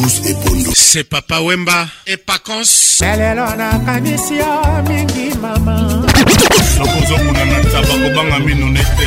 bruce ebondo se papa wemba epacons lelo nakanisi yo mingi mama nakozokuna na ntaba kobanga mino nete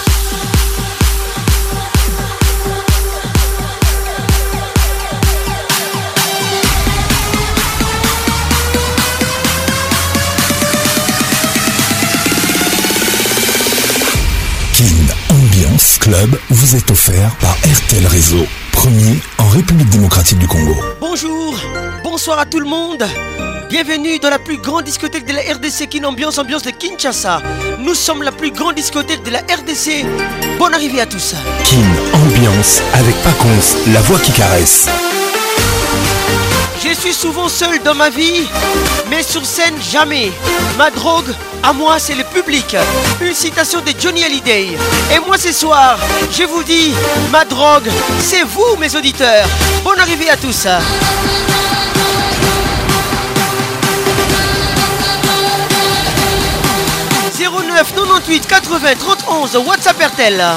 Club vous est offert par RTL Réseau, premier en République démocratique du Congo. Bonjour, bonsoir à tout le monde. Bienvenue dans la plus grande discothèque de la RDC, Kin Ambiance, ambiance de Kinshasa. Nous sommes la plus grande discothèque de la RDC. Bonne arrivée à tous. Kin Ambiance avec Paconce, la voix qui caresse. Je suis souvent seul dans ma vie, mais sur scène jamais. Ma drogue, à moi, c'est le public. Une citation de Johnny Hallyday. Et moi ce soir, je vous dis, ma drogue, c'est vous, mes auditeurs. Bonne arrivée à tous. « 09 98 80 31 Whatsappertel. RTL.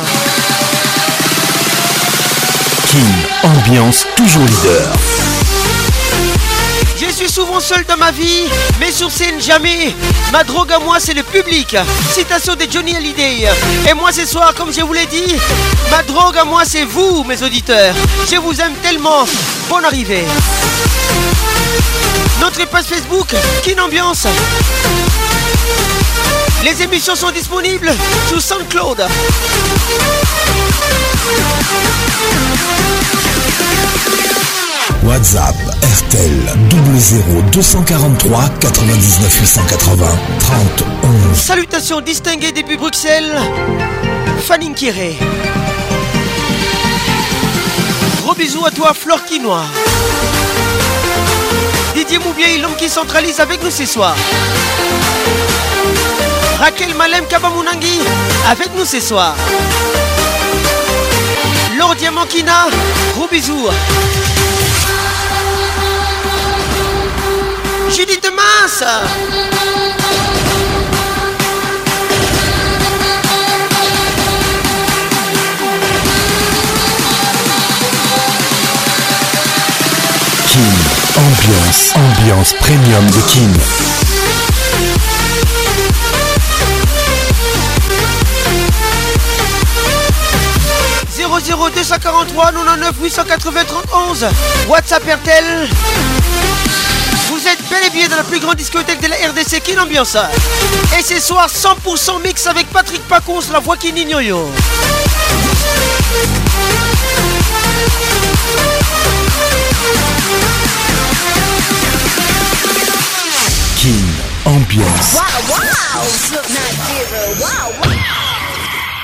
King, ambiance toujours leader. Je suis souvent seul dans ma vie, mais sur scène jamais. Ma drogue à moi, c'est le public. Citation de Johnny Hallyday. Et moi ce soir, comme je vous l'ai dit, ma drogue à moi, c'est vous, mes auditeurs. Je vous aime tellement. Bonne arrivée. Notre page Facebook, Kin Ambiance. Les émissions sont disponibles sous SoundCloud. WhatsApp RTL 00243 243 99 880 30 11. Salutations distinguées depuis Bruxelles. Fanny Kiré. Gros bisous à toi, Flore Quinois. Didier Moubier, l'homme qui centralise avec nous ce soir. Raquel Malem Kabamounangui, avec nous ce soir diamant Diamantina, gros bisous. dit de Masse. Kim, ambiance, ambiance premium de Kim. 243 99 880 31 WhatsApp RTL Vous êtes bel et bien dans la plus grande discothèque de la RDC, quelle ambiance Et ce soir 100% mix avec Patrick Pacons, la voix qui n'ignore King Ambiance wow, wow.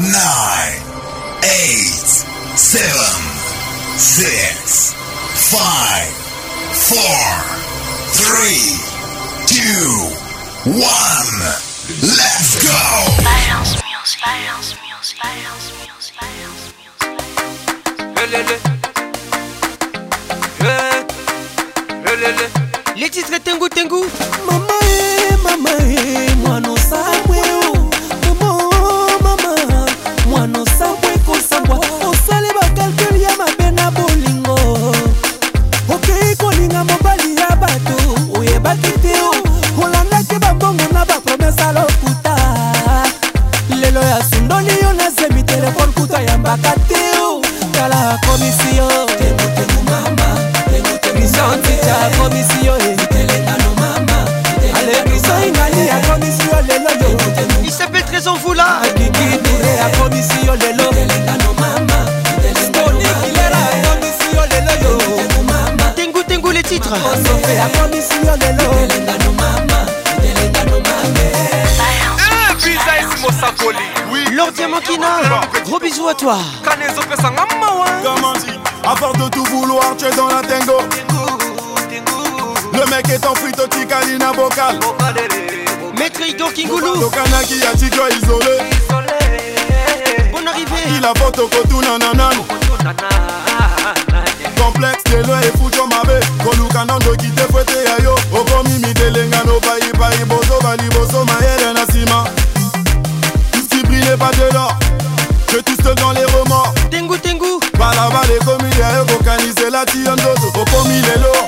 nine, eight, seven, six, five, four, three, two, one. Let's go! Balance music, balance music, balance music, chakomisi yo misanti chakomisi yo e. alebiso ingali akomisi yo lelo yo il s'appelle trésor vous là akiki touré akomisi yo lelo stonikilera akomisi yo lelo yo tengu tengu les titres osofe akomisi yo lelo sakoli Lord Diamantino gros bisous à toi kanezo pesanga mawa à force de tout vouloir tu es dans la tango le mec est en fuite otikali na bokal maître igor kingulu tokanaki ya tigre isolé bonne arrivée il a photo kotuna nanano complexe lelo efuti mabe koluka nando kite fwete ya yo okomi oh. midelengano paipai boso baliboso mayele Mandela Je twiste dans les romans Tengu tengu Balaba les commis Yo kokanise la tiyandozo Okomilelo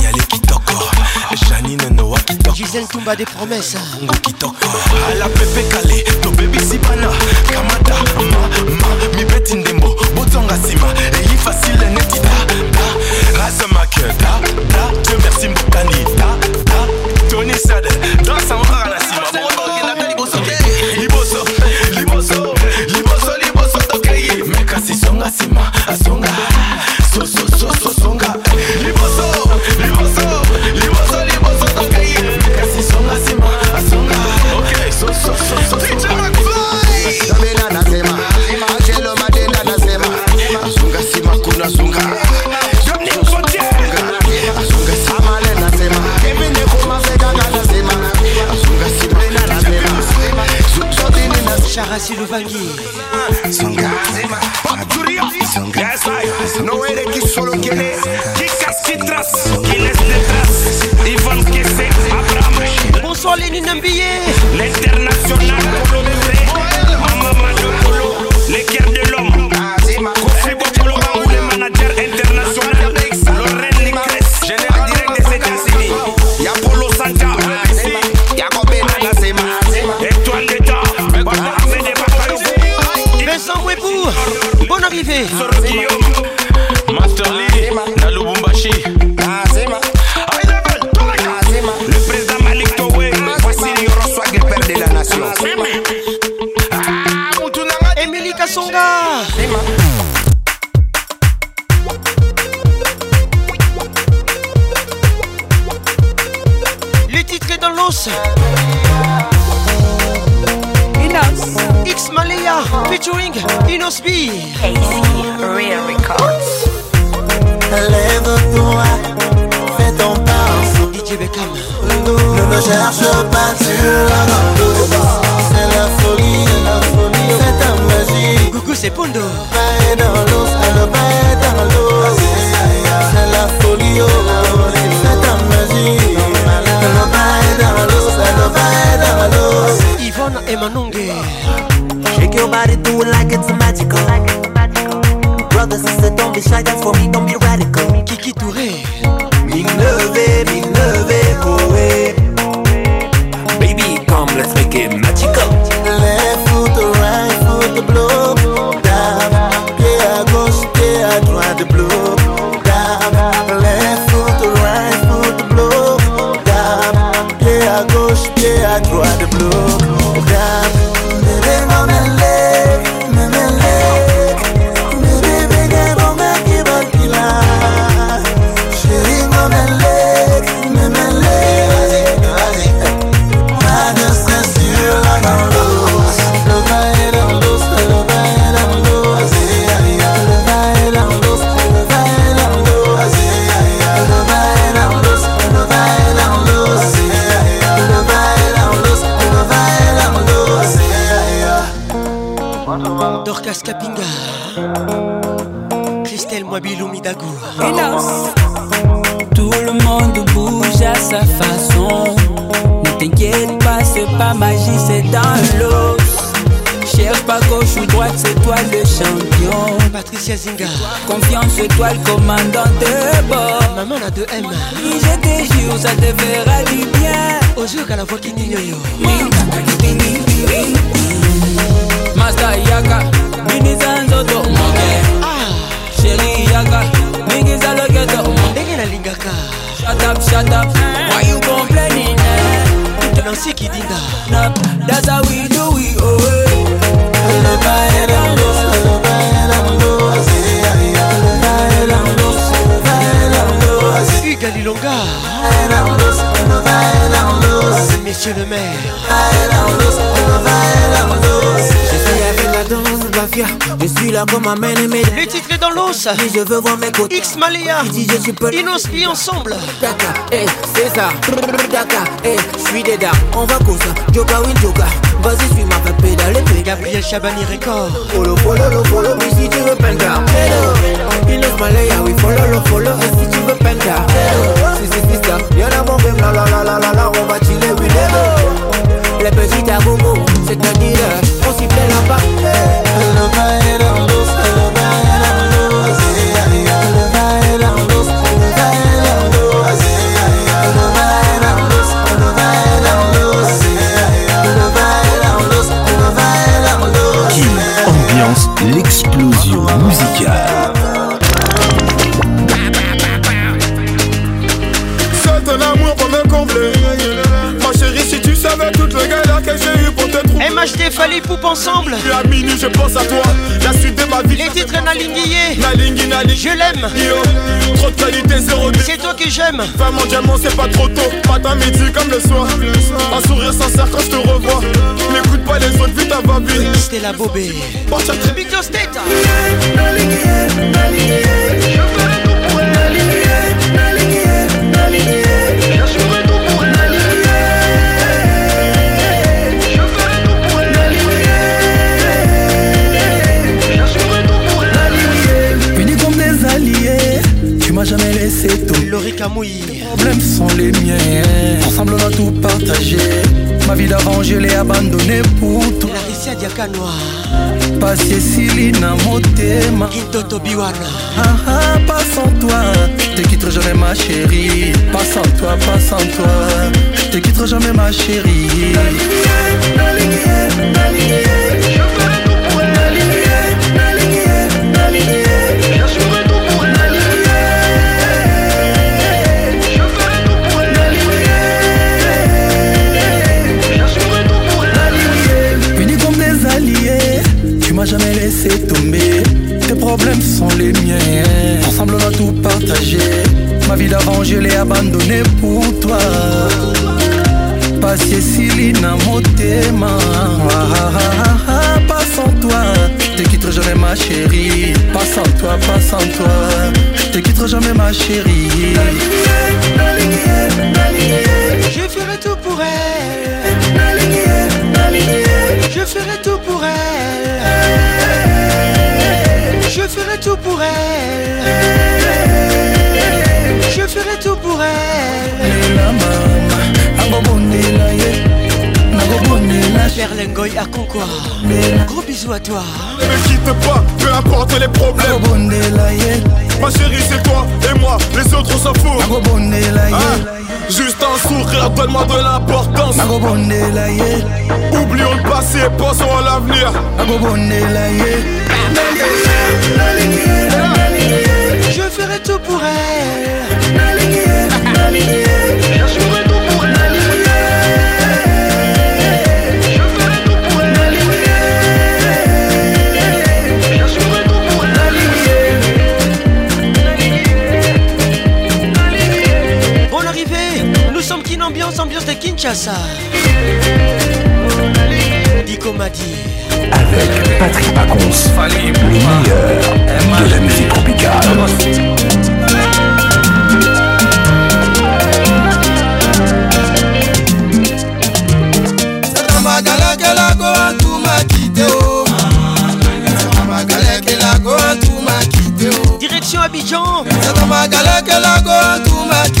Janine Noah qui toque Gisèle Toumba des promesses hein. Bongo qui toque À la pépé calé No baby sibana Kamata Ma ma Mi beti ndembo Botonga sima et y facile neti Da da ma queue Da da Dieu merci mbokani Da da Tony Sade Danse en rara la sima Bongo qui n'a pas liboso Liboso Liboso Liboso liboso tokeyi Meka si songa sima Asonga So so Massilu Bangui Ya no eres que solo quiere Chicas chitras, tienes detrás Iván Kese, Abraham soy Le titre est dans l'os. Si je veux voir mes X Maléa. Dis je suis ensemble. Daka, eh, c'est ça. eh, suis des dames. On va cause. win, Vas-y, suis ma pédale, Gabriel Record. Follow, follow, follow, si tu veux si tu veux Si, La, la, On va chiller, Les petits ambiance l'explosion musicale. C'est un amour pour me combler. Ma chérie, si tu savais toutes les galères que j'ai eu MHD, fallait Poupe ensemble. Et à minuit, je pense à toi. La suite de ma vie. Les titres Nalinguillé. Nalingui, Je l'aime. Trop de qualité, zéro C'est toi que j'aime. Fais mon diamant, c'est pas trop tôt. Matin, midi, comme le soir. Un sourire sincère quand je te revois. N'écoute pas les autres, vite à va C'était la bobée. Bon, State. Nalinguillé, jamais laissé tout. Les problèmes sont les miens. Ensemble, on a tout partagé. Ma vie d'avant, je l'ai abandonnée pour toi. Laricia à Passé Silina Motema. Kintoto Biwana. Ah ah, pas sans toi. Je te quitterai jamais, ma chérie. Pas sans toi, pas sans toi. Je te quitterai jamais, ma chérie. C'est tomber. Tes problèmes sont les miens. Ensemble, on a tout partagé. Ma vie d'avant, je l'ai abandonnée pour toi. Passé Céline Motema. Ah, ah, ah, ah, ah pas sans toi, je te quitterai jamais ma chérie. Pas sans toi, pas sans toi, je te quitterai jamais ma chérie. Je ferai tout pour elle. Je ferai tout pour elle Je ferai tout pour elle Je ferai tout pour elle Père Lengoy à Mais Gros bisous à toi Ne quitte pas, peu importe les problèmes Ma chérie c'est toi et moi, les autres on s'en fout Juste un sourire, donne-moi de l'importance. Oublions le passé, pensons à l'avenir. L'ambiance de Kinshasa. Dico Madi. Avec Patrick Pacons, le meilleur de la musique tropicale. magalakelago atumaki te o magalakelago atumaki te o direction abidjan que la go a tout atumaki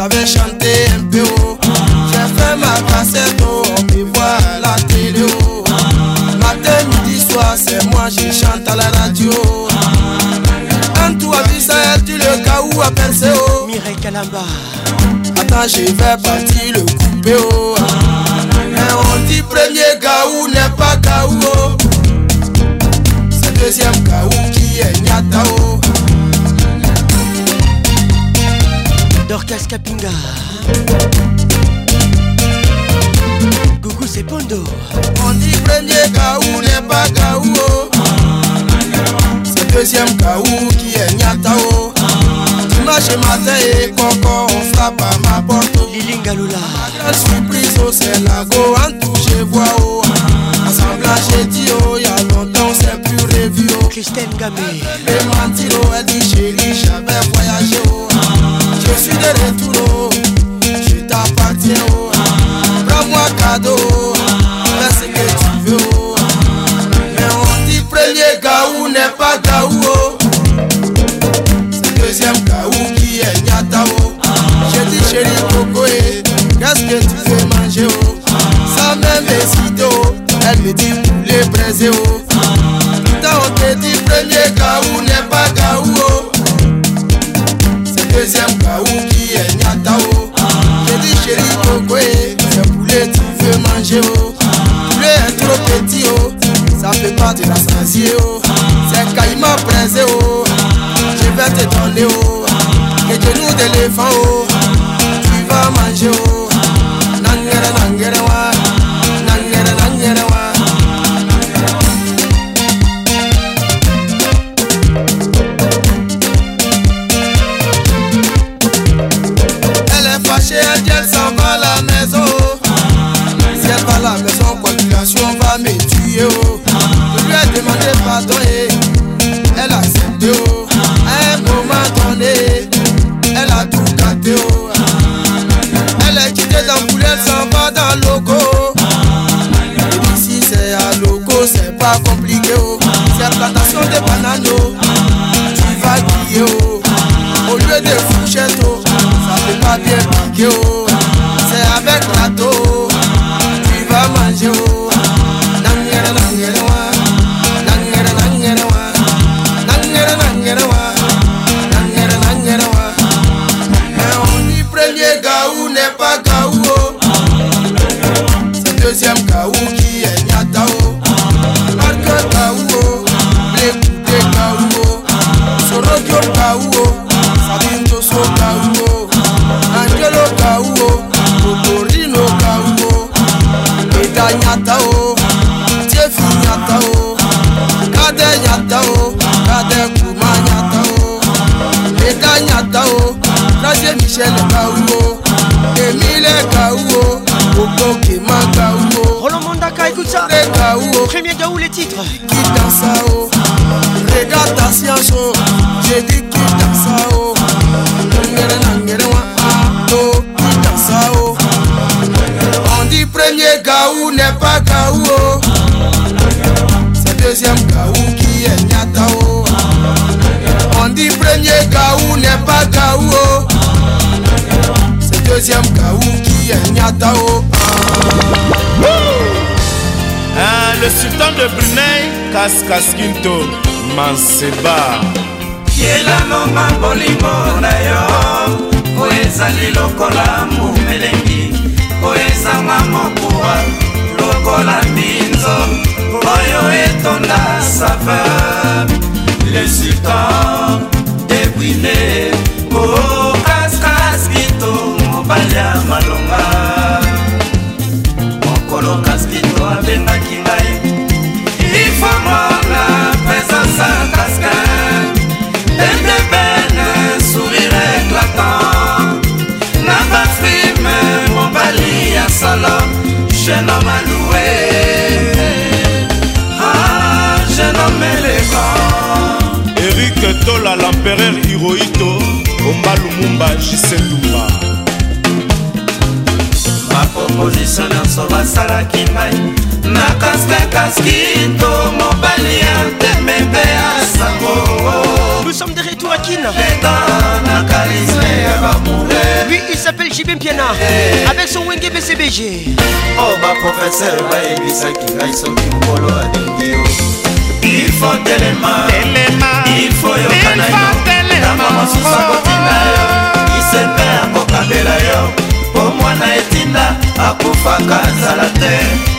J'avais chanté un peu J'ai fait ma cassette on me voir la télé oh. Matin, midi, soir, c'est moi, je chante à la radio. En toi, as vu ça, tu le cas où à percé Mireille Attends, je vais partir le coupé oh. Mais on dit premier gaou n'est pas gaou. Oh. C'est deuxième gaou qui est Nyatao. Dorcas Capinga c'est Pondo On dit premier Kaou n'est pas Kaou C'est deuxième Kaou qui est Nyatao Dimanche matin et Coco on frappe à ma porte Lilinga Lula La surprise au oh, c'est la go en tout vois oh Assemblage j'ai dit oh y'a longtemps c'est plus revu oh Christine Gamé Le mentiro elle dit chérie j'avais voyagé oh Je suis de retour, je t'appartiens. Prends-moi cadeau, fais ce que tu veux. Mais on dit premier gaou n'est pas gaou. C'est deuxième gaou qui est nyatao. J'ai dit chérie Kokoé, qu'est-ce que tu veux manger? Ça même est elle me dit poulet braisé. Putain, on te dit premier gaou n'est pas gaou. danger oh Bleu est trop petit oh Ça fait pas de la sensier oh C'est caïman prince oh Je vais te donner oh Les genoux d'éléphant oh kas kaskinto manseba yelano mabolimo na yo po ezali lokola mumelengi po ezanga mokuwa lokola mbinzo oyo etonda saveur le sultan debwile o kaskaskito mobali ya malonga mokolo kaskito abengaki jeune homme à louer. Ah, jeune homme élégant. Eric Tola, l'empereur Hirohito, Omba Lumumba, Jisetumba. Ma proposition nyonso basalaki ngai na kaskakaskito mobali ya temembe ya sango nous sommes de retour à kin na karisme ya bamoure lui il s'appelle jibin piana eh. avec son wenge bcbg o oh, baprofeser bayebisaki ngai soki mokolo alingi yo ifo telema ifo yokana yo tama mosusu akotinda yo isepe akokabela yo po mwana etinda akufaka nzala te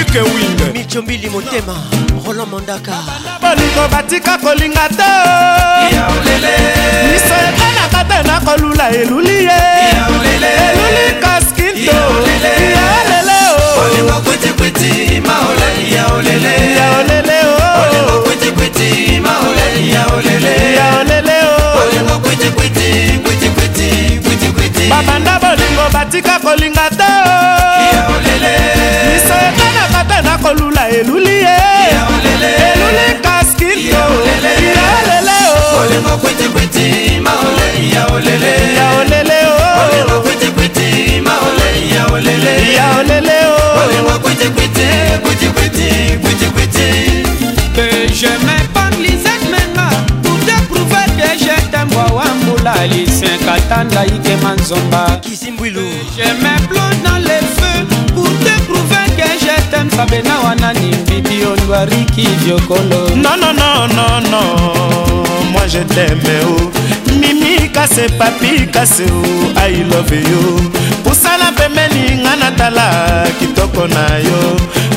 luke wing micombili motema roland mandaka bolingo batika kolinga te miso ekanaka te na kolula eluli ye eluli kaskinto yaolele babanda bolingo batika kolinga te oh. kolula eluli ye eluli kaskito iya olele o. olemo kwitikwiti ma ole ya olele. ya olele o. olemo kwitikwiti ma ole ya olele. iya olele o. olemo kwitikwiti kwitikwiti kwitikwiti. que je m'épanne Lisette Menga pour te prouver que je t'aime wawa mbula Lucien Katanda Ike Manzomba. Kisimbwilu. je m'épanne. nkabe na wanani video ndwariki jokolo non non non non non moi je t'aime oh mimi kase papi kase oh i love you pusala pembeni nga natala kitoko na yo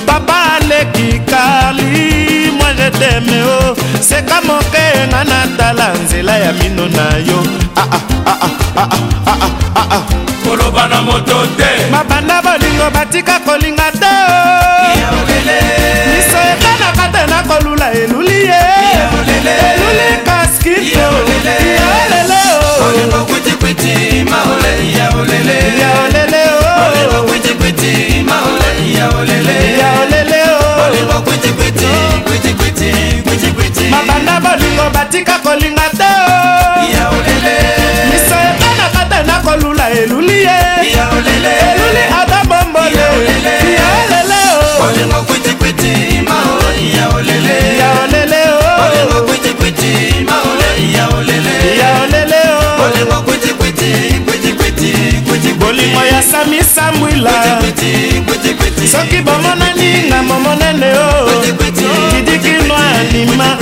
papa aleki kali moi je t'aime oh seka moke nga natala nzela ya mino na yo ah ah ah, ah ah ah ah ah ah ah koloba na moto te mabanda bolingo batika kolinga kobela soki bomonani na momonene o kidikino anima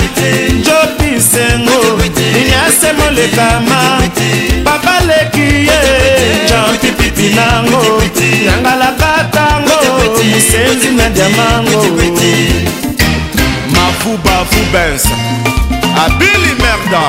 njobisengo nini ase molekama papa leki ye jampipiti nango yangalabatango mosenzi na diamango mafubafu bens abili merda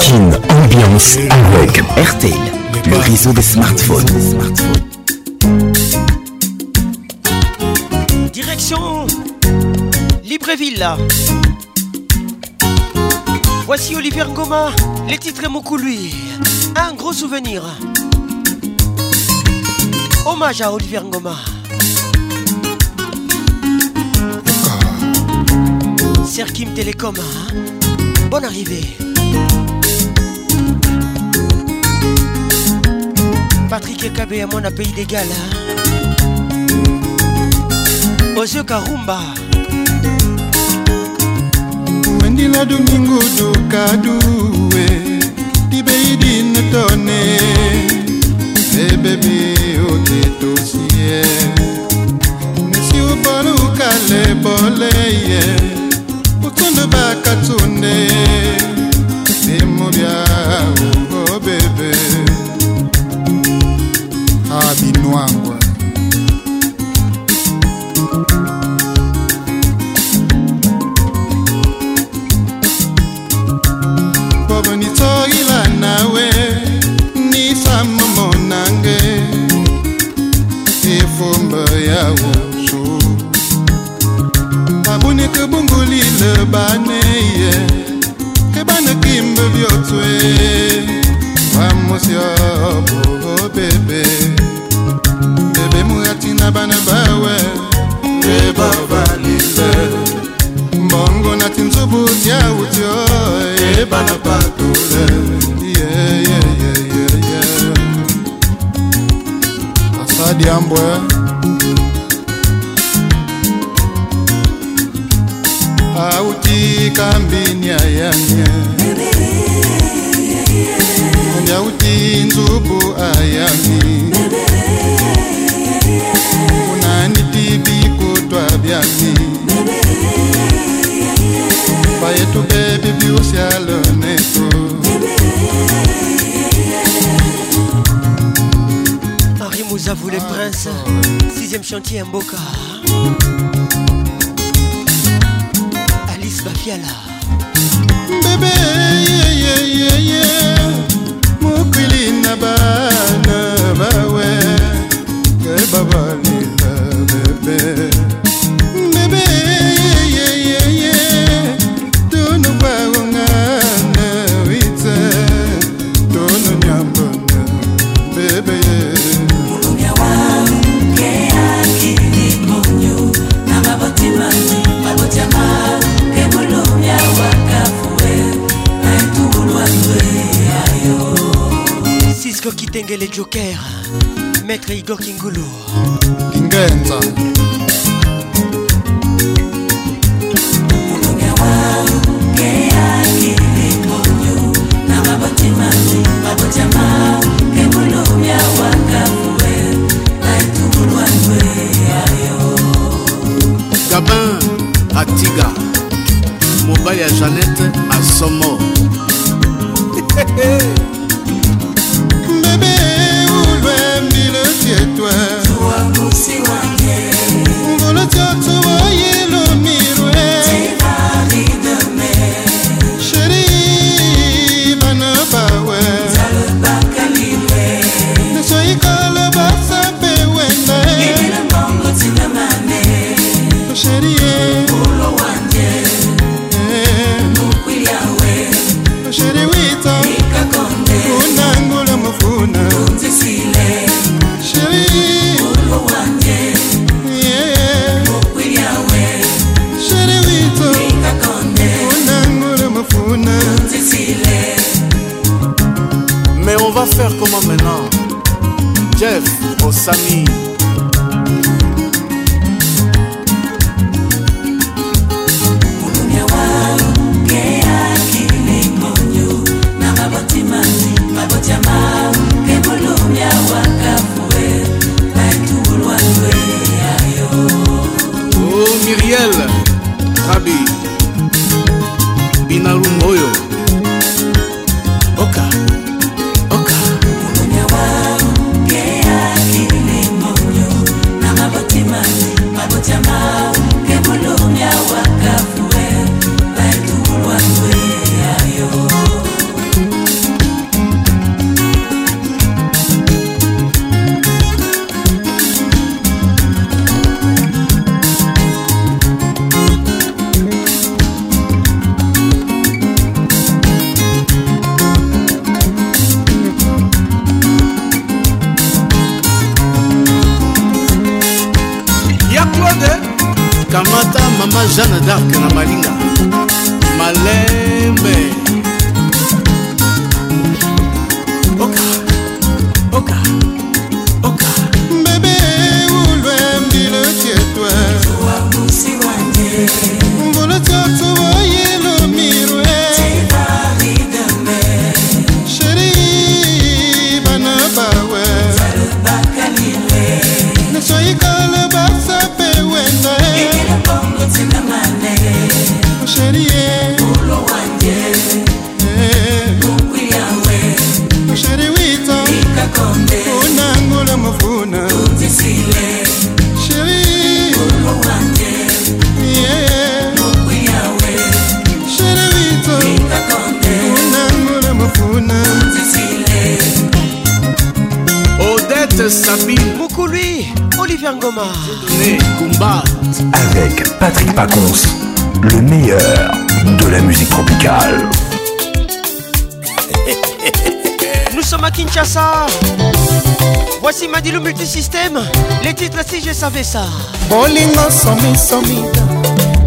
Kin Ambiance avec RTL, le réseau des smartphones. Direction Libreville. Voici Olivier Ngoma, les titres lui Un gros souvenir. Hommage à Olivier Ngoma. Serkim Telecom, hein. bonne arrivée. Patrick Ekabe ya mwana pays d'égal Ozio Karumba Wendila duningu dukaduwe Tibeidi netone Sebebe otetosie Nesi ubolukale boleye Utundu bakatunde Utundu bakatunde oh baby ha msubutia utyo oh, ebana patule yeah, yeah, auti kambini ayanye nzubu ayami unanitibikutwa byami bayetu ebibi usialo netu marie mouzavou le ah, prince sixième chantier mboka alice bafiala bebe yeyeyeye mokili na bana bawe Ndele Joker Maître Igor Kingulu Kingenza mabotyama ebulumya wangafue baetubulwanwe ayo gabin atiga mobali ya janete asomo upembi le sie toi Comment maintenant Jeff Osami le meilleur de la musique tropicale. Nous sommes à Kinshasa. Voici Madi le multisystème. Les titres si je savais ça. Bolingo somi somi.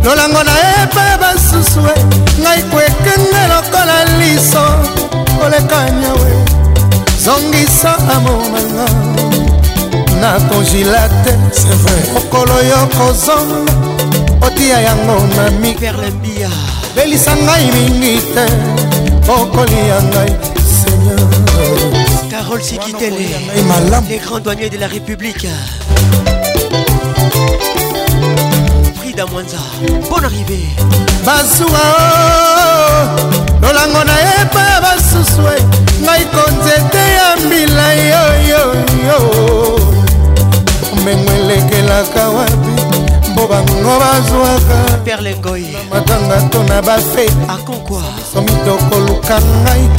lolango nayeba basusu ngai kwekenge lokola liso koleka nyawe zongisa amomanga nakonjila te vrai. yo kozonga otia yango mami perlembia belisa ngai mingi te okolia ngai seigneur carole sikitele les grands douaniers de la république frida mwanza bonne arrivée bazuwa oh, lolango nayeba basusu eh. ngai konzete ya milai yoyoyo mbengo elekelaka wapi mpo bango bazwakamatanga to na bafe somitoko luka ngai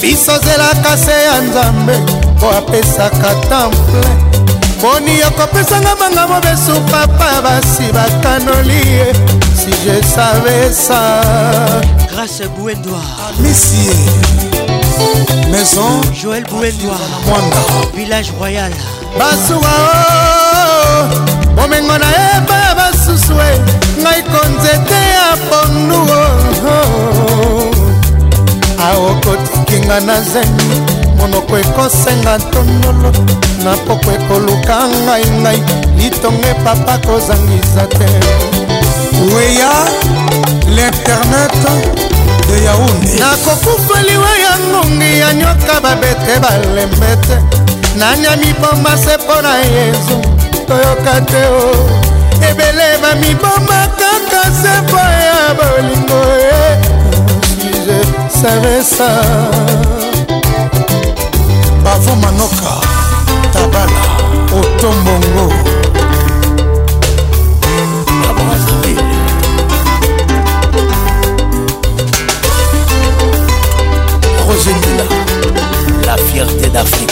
biso zelaka se ya nzambe mpo apesaka temple moni okopesanga banga mobesu papa basi bakanoli ye si je savais ça grâce bouendoa messie maison joël bouendoa mwanda village royal basuwa oh. bomengo nayeba basusue ngai konzete ya ponduo aokotikinga na zemi monoko ekosenga tondolo na poko ekoluka ngai ngai litongo epapa kozangisa te weya l'internet de yaunde nakokufeli weya ngongi ya nyoka babete balembete nanyami bomba se mpo na yezu toyoka te o ebele bamiboma kaka sepo ya bolingo e je savesa bavo manoka tabala otombongo roselina la fierté d'afrique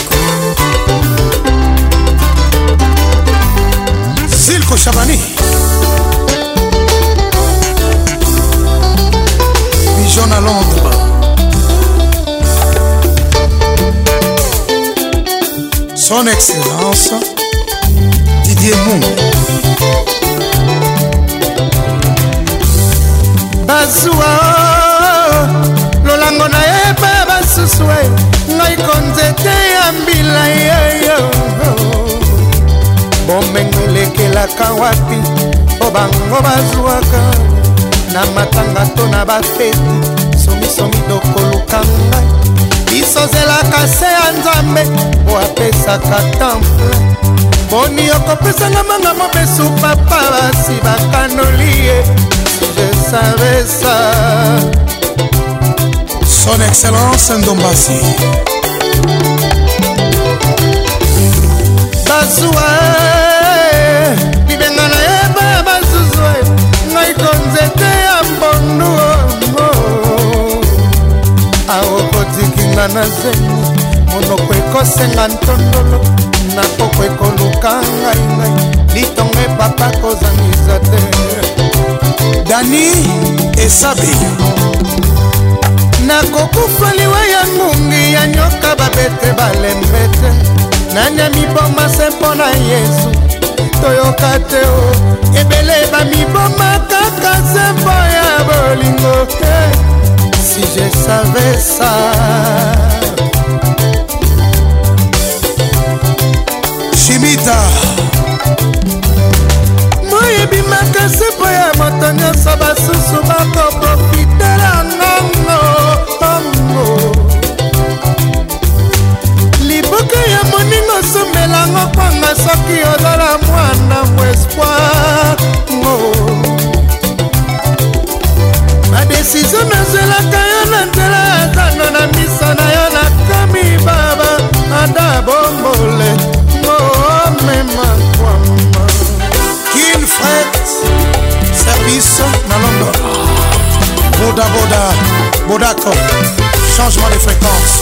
Nico Chavani Pigeon à Londres Son Excellence Didier Mou Bazoua lolango nayeba basusu ngai konzete ya mbila yeyo bomengo elekelaka wapi mpo bango bazwaka na matanga to na bafeti somisomi tokoluka ngai biso zelaka se ya nzambe po apesaka temple boni okopesanga manga mobesu papa basi bakanoli ye je savais ça Son Excellence Ndombasi. Bazouane. nzete ya mbondu oh, oh. aokotikinga na zemi monoko ekosenga ntondolo na poko ekoluka ngai ngai litongo epapa kozangisa te dani esabe nakokufa liwa ya ngungi ya nyoka babete balembe te nanyami boma se mpo na yesu toyoka te o oh. ebele bamibomaka ata nzemba ya bolingo te si je savais ça chimita moi ebimaka nzemba ya moto nyonso basusu bakoprofitela nano tango liboka ya moningo somelango kwanga soki ozala mwana mo espoir mo badesizio nazelaka yo na nzela ya ntango na misa na yo nakomi baba ada bombole momema oh, kwama kin fret service na london bodaboda bodako changement de fréquence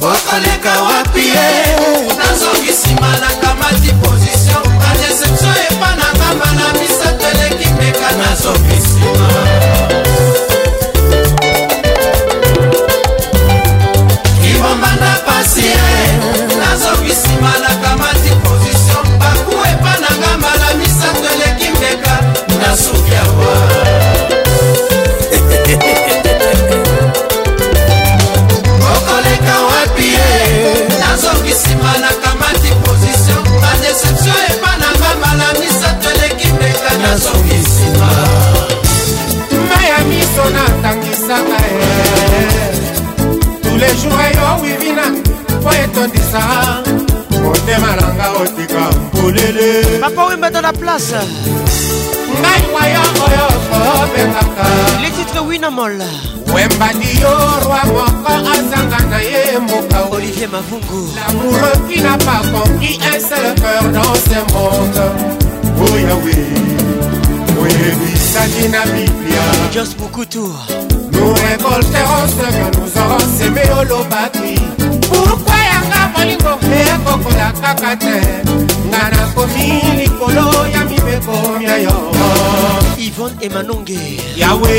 bokoleka wapi ye nazongi nsima nakamati position badeception epa na ngamba na misato eleki mpeka nazongi nsima kobondisa motema na nga otika mpolele bakowimbeto na place ngai waya oyo kobengaka letitre winamol wembani yo rwa moko azanga na ye mboka olivier mavungu lamour qui n'a pas conquis un seul cœur dans ce monde oyawe oyebisaki na biblia jos mokutu nous révolterons ce que nous aurons semé olobaki ekokola kaka te nga nakomi likolo ya mibeko ya yo ivon emanonge yawe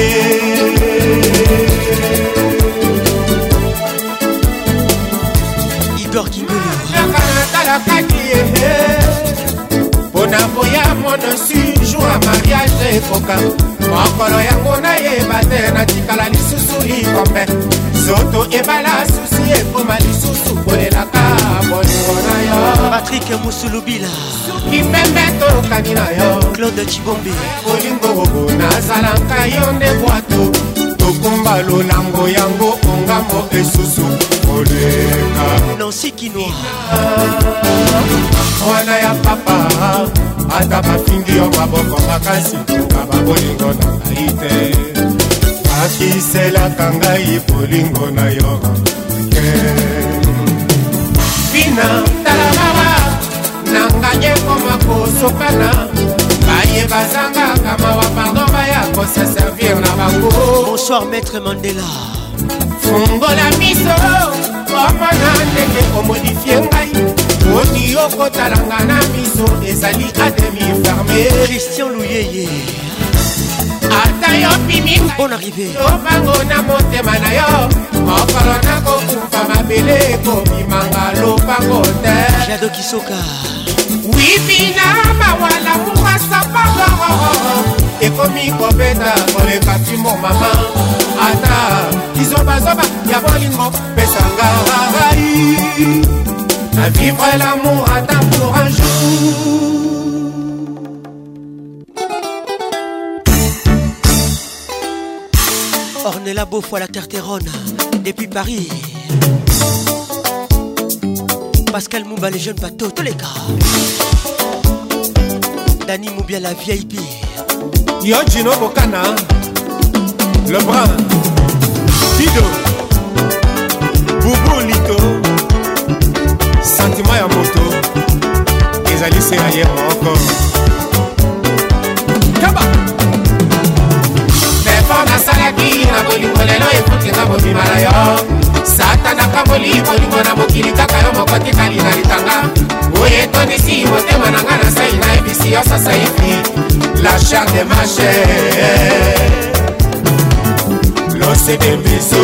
igor kingolo kaka natalakaki ye mpona koya monosi jour ya mariage ekoka mokolo yango nayeba te natikala lisusu likombe zoto ebala susi patrick musulubila kipembe tokani na yo claude cibombe bolingo nazalaka yo nde bwato tokumba lolango yango ongambo esusu koleka nansikinwa mwana ya papa ata bafingi yo maboko makasi na babolingo na ngai te bakiselaka ngai bolingo na yo ke bina talamawa ezalaka ekoma kosokana baye bazangaka mawa pardo baya koseservir na bango bonsoir maître mandela fungola miso omona ndenge omodifie ngai oni okotalanga na miso ezali ademi ferme christian luyeye ata yo pimikaobango na motema na yo mokolo nakokufa mabele ekobimanga lopango te jadokisoka wibina mawala mumasapaa ekomi kobeta koleka ntimbo mama ata kizobazoba ya bolingo pesanga rai na vivre lamour ata pour un jour Ornella Beaufoy la Terre Terronne depuis Paris Pascal Mouba, les jeunes bateaux, tous les gars. Dani Moubia, la VIP. Yo Gino Bocana, Lebrun, Dido, Boubou Lito, Sentiment à moto, les alliés ailleurs encore. Kaba! ezalaki na bolingo lelo ekutinga mobima na yo satanaka moli bolingo na mokili kaka yo moko tikali na litanga oyo etondisi motema na nga na sai nayebisi yo sasa ifi la char de mache losedembiso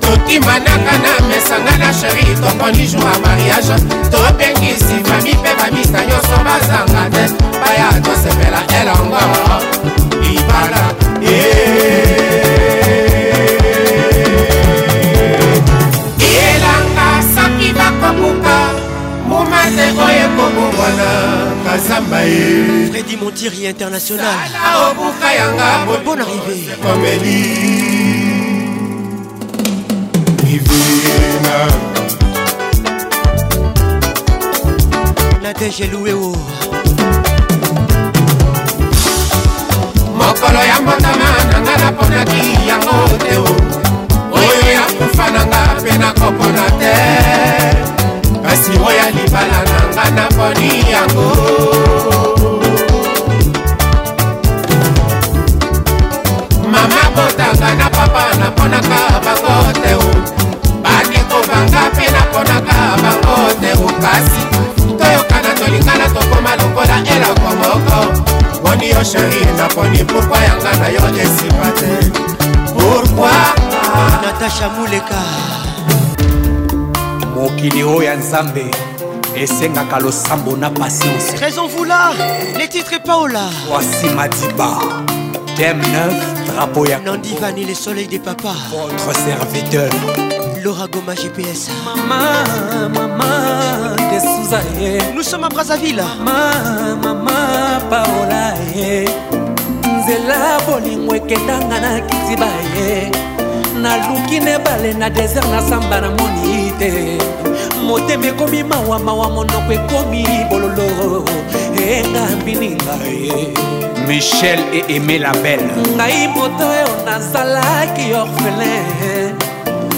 totimanaka na mesanga na sheri tokoni jour ya mariage tobengisi fami mpe bamisa nyonso bazanga te baya tosepela elongo libala eh. elanga soki bakomuka momate oyo ekobongwana kazamba ye fredi montiri international obuka yanga bon arrivé komeli ivina nadege loueo mokolo ya mbotama nanga naponaki yango te oyo ya kufa nanga mpe nakopona te kasi oyo ya libala nanga naponi yango mama botanga na papa naponaka bango te bandeko banga mpe naponaka bango te kasi toyokana tolingana tokoma lokola eloko moko naponi yo oh sheri naponi pourkui yanga na yo esima te pourkui natasha muleka mokili oyo ya nzambe esengaka losambo na patience raison vula les titres paola voici madiba thème 9 drapeau ya nandivani le soleil de papa votre serviteur Laura Goma GPS Maman, maman, Dessouza Nous sommes à Brazzaville Maman, maman, Paola nzela bolingo ekendanga na kiti baye naluki na ebale na desert nasamba na moni te motema ekomi mawa mawa monoko ekomi bololo engambi ni ngai michel e aimé la belle ngai moto oyo nazalaki orphelin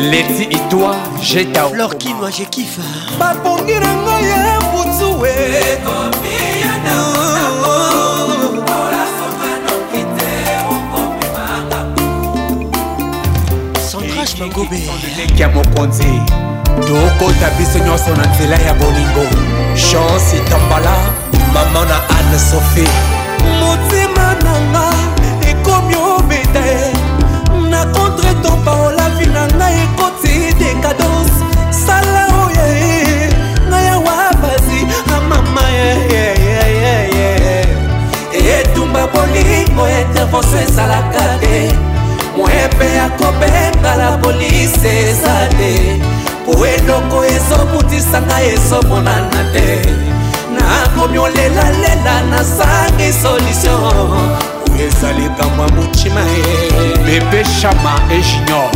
leti itwa jeta flor kinwa je kifa bapongi na ngai ya butu e centrage mangobeeleki ya mokonzi tokota biso nyonso na nzela ya bolingo chanse tambala mama na anne sophie nyonso ezalaka te moyepe ya kobengala polise eza te po eloko ezobutisanga ezomonana te nakomi olelalela nazangi solutio oyo ezali kamwa motima ye bebe shama e junior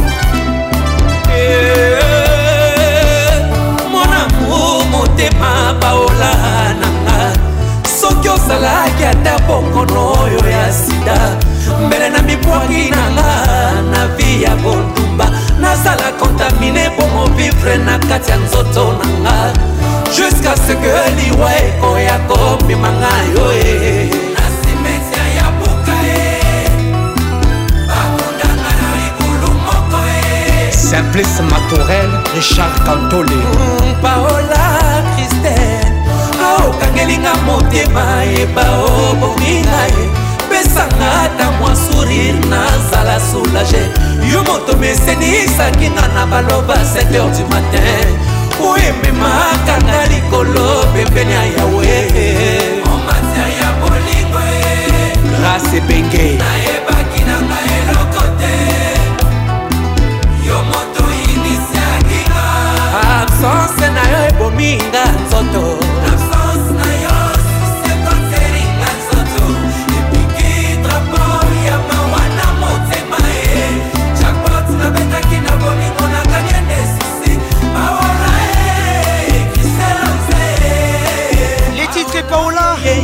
eh, eh, monamu motema baola nanga soki ozalaki ata bokono oyo ya sida mbele na mibwaki nanga na vi ya kondumba nazala kontamine mpo movivre na kati ya nzoto nanga juska seke liwa ekoya komimanga yo e, e. Simplice Matourel, Richard Cantolé mm, Paola Christelle aokangelinga motema yeba obongi na ye opelisanga ata mwa sourire nazala soulage yo moto mesenisaki nga na baloba 7h du matin oyememaka nga likolo pembeni ya yawe omatia ya bolingo e grase ebenge nayebaki na ngai eloko te yo moto inisiakinga absence na yo ebominga nzoto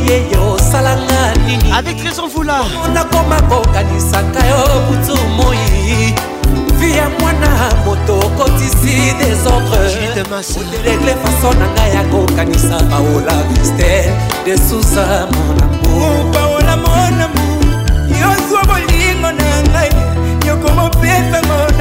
ye osalanga nini avec raison vula nakoma kokanisaka yo butu moi vi ya mwana moto okotisi desordreoderegle faso na ngai ya kokanisa paola kristel de susa monamopaola monamu yozwa bolingo na ngai yokomopesa moto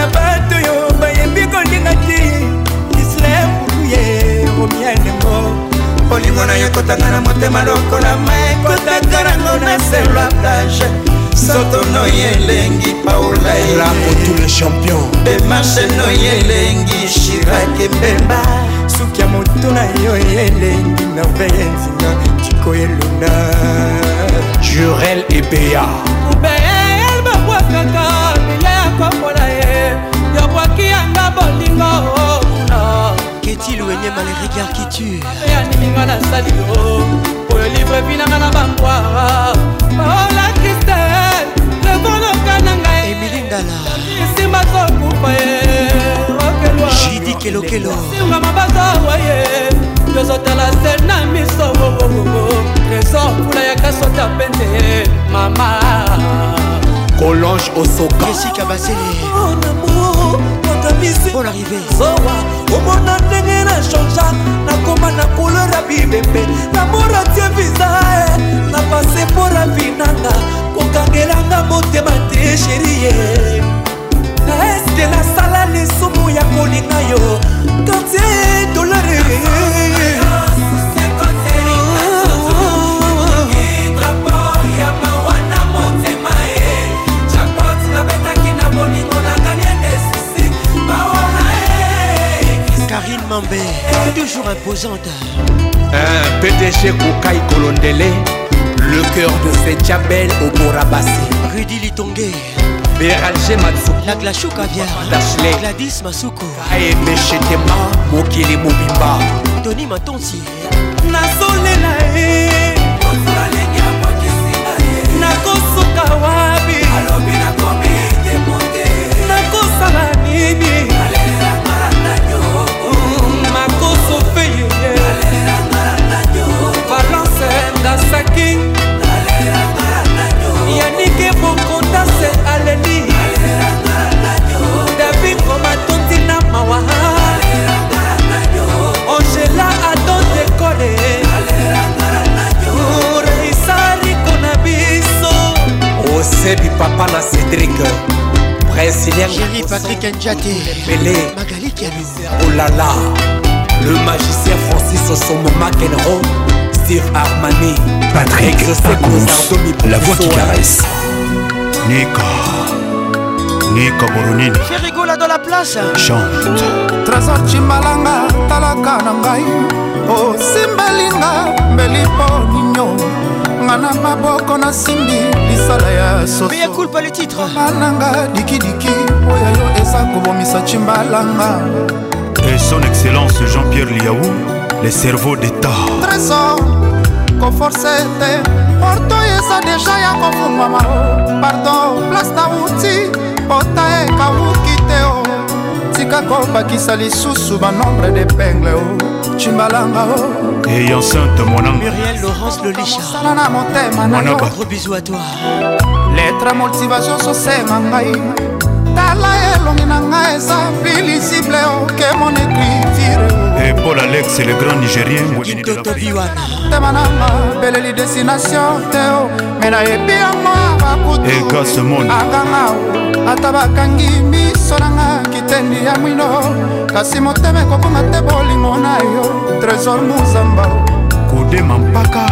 bolingo na yo ekotanga na motema lokola ma ekotanga nango na selwa plage nzoto noye elengi paolaelamo tous les champions demarche noye elengi shirake mbemba suki ya motu na yo elengi merveille nzinga tiko eluna jurel ebeya ubeyel babwakaka bila ya komona ye yobwaki yanga boli qu'est-il wenyema les regards qui tuent animinga nasali yo oyo livre binanga na bangwara paola kristel leboloka na ngai emilingala esimba kokufa ye jidi kelokelosinga mabazawa ye yozotala se na miso tresor mpula ya kasota pene mama Colonge Osoka Jessica Basile Mon amour otamisi Bon arrivé Zowa omona ndenge na changea nakoma na couleur ya bibembe namoratie visa na pase mpora vinanga kokangelanga motema te sherie eske nasala lisumu ya kolinga yo kantie dolare Mambe, toujours imposante. Un PDG Kokai Kolondele, le cœur de cette diabelle au Morabassi. Rudy Litongé, Béralgé Matsuko, la Glachou Caviar, Dashley, Gladys Masuko, Kae Mechetema, Mokili Mobimba, Tony Matonsi, nazolela ye nakosuka wapi sebi papa na cédrik presiliangéri patrik anjate pele magali kiano olala oh le magicien francis osomo makenro steve armani patrick pacons la voix qui caresse nika nika boronini ferigola dans la place chante trésor cimalanga talaka na ngai osimbelinga oh, mbeli mpo ninyo ntonga na maboko nasimbi lisala ya sosokulpa le titre malanga dikidiki oyo yo eza kobomisa cimbalanga et son excellence jean-pierre liaou le cerveau d'état trésor koforce te porto eza deja ya kofungwama pardon place nauti ota ekawuki te o tika kobakisa lisusu banombre de pengle o oh. cimbalanga o oh. Et enceinte mon âme Muriel Laurence Lolicha Mon gros bisous à toi lettre motivation sosema ngai tala elongi na ngai eza filisible oh, oke mon écriture paul alex le grand nigérien motema nanga beleli destination teo me nayebi yango abakutu akanga ata bakangi mis miso nanga kitendi ya mwino kasi motema ekokonga te bolingo na yo trésor muzamba kodema mpaka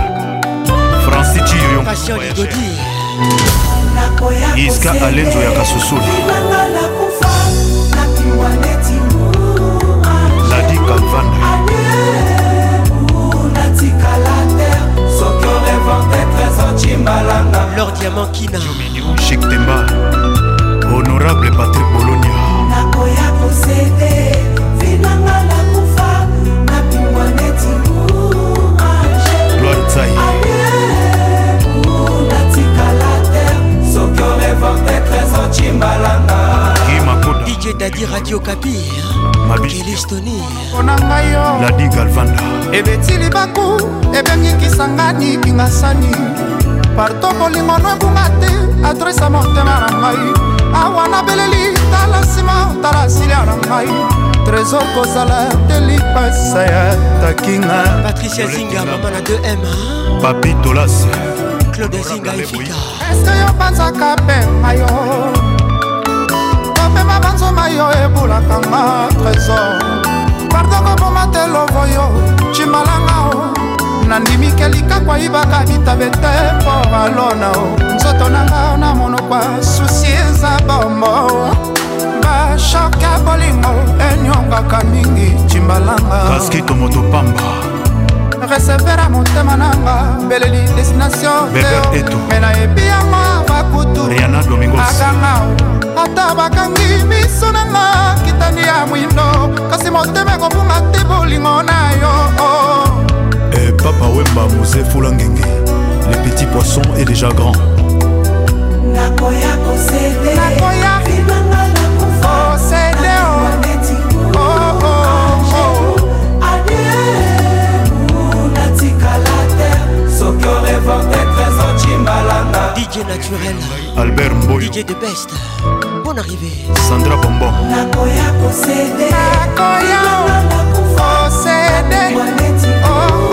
franci ciyoyoigodi iska alenzo ya kasusulu ladi kalvanda lor diamant kina chiktemba honorable patrik bolo révolté trésor chimbalanga dj dadi radio kapi kelistoni ladi galvanda ebetili baku ebengikisanga nikinga sani parto bolingo no ebunga te atresa motema na ngai awa nabeleli tala nsima tala silia na ngai trésor kozala delipasa ya takinga patricia zinga mama na 2m papi tolase claude zinga efika eske yo banzaka pema yo komema banzoma yo ebulaka nga trésor pardo koboma te lovo yo cimalanga o nandimike likakwa yibaka bitabe te mpo balona o nzoto na nga na monokwa susi eza bombo bashoke ya bolingo enyongaka mingi cimbalanga paski tomoto pamba resever ya motema nanga mbeleli destination me nayebi yanga bakutu akanga ata bakangi miso nanga kitani ya mwindo kasi motema ekobunga te bolingo na yo e papa wemba mose fula ngenge les petits poissons est déjà grand nakoya kosele nakoya Forte, Trésor, Chimbalanga DJ naturel Albert Mboyo DJ de Best Bonne arrivée Sandra Bonbon Nakoya possédé Nakoya possédé Oh oh, oh.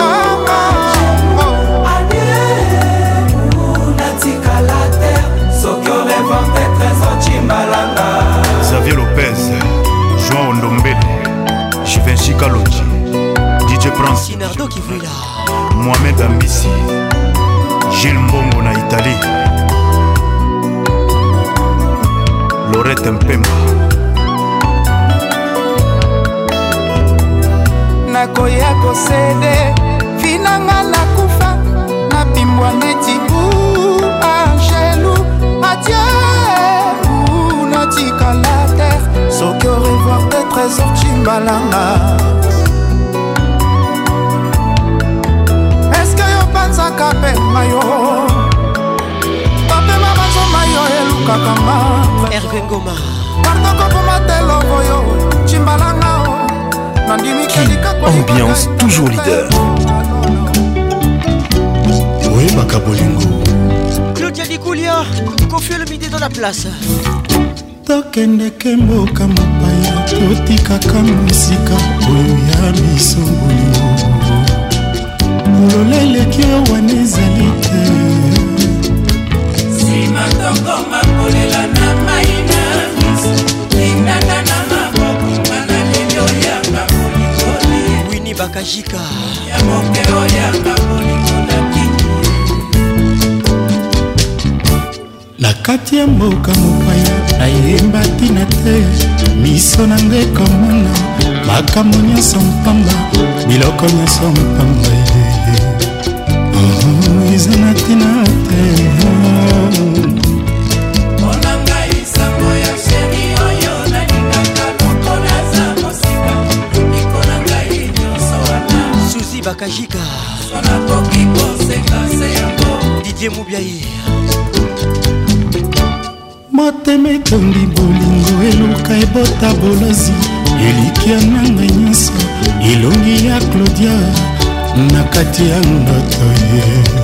Xavier Lopez, João Ondombele, Givenchy Kalonji, DJ Prince, Mohamed Ambissi, gile mbongo na italie lorete mpemba nakoya kosede finanga nakufa nabimbwa neti u angelu adieu natikala te soki orevoir te trésor cimbalanga elukaka pema yo bapema bazoma yo elukaka maergengoma partoko po matelovo yo cimbalanga o Ambiance toujours leader. Oui, Makabolingo. Claudia Nicoulia, confie le midi dans la place. tokendeke mboka mopaya totikaka mosika oyo ya biso bolingo lola eleki wana ezali te nsima tokoma kolela na mai na miso lingaka na mabokonga na leli oyanga kolikoli wini bakajika ya moke oyanga kolikolaki na kati ya mboka mopaya nayemba ntina te miso na ngai komona makambo nyonso mpamba biloko nyonso mpamba eza na ntina te bakajika didie mobiai motema etondi bolingo eluka ebota bolozi elikia na ngai nyonso elongi ya claudia na kati ya ndoto ye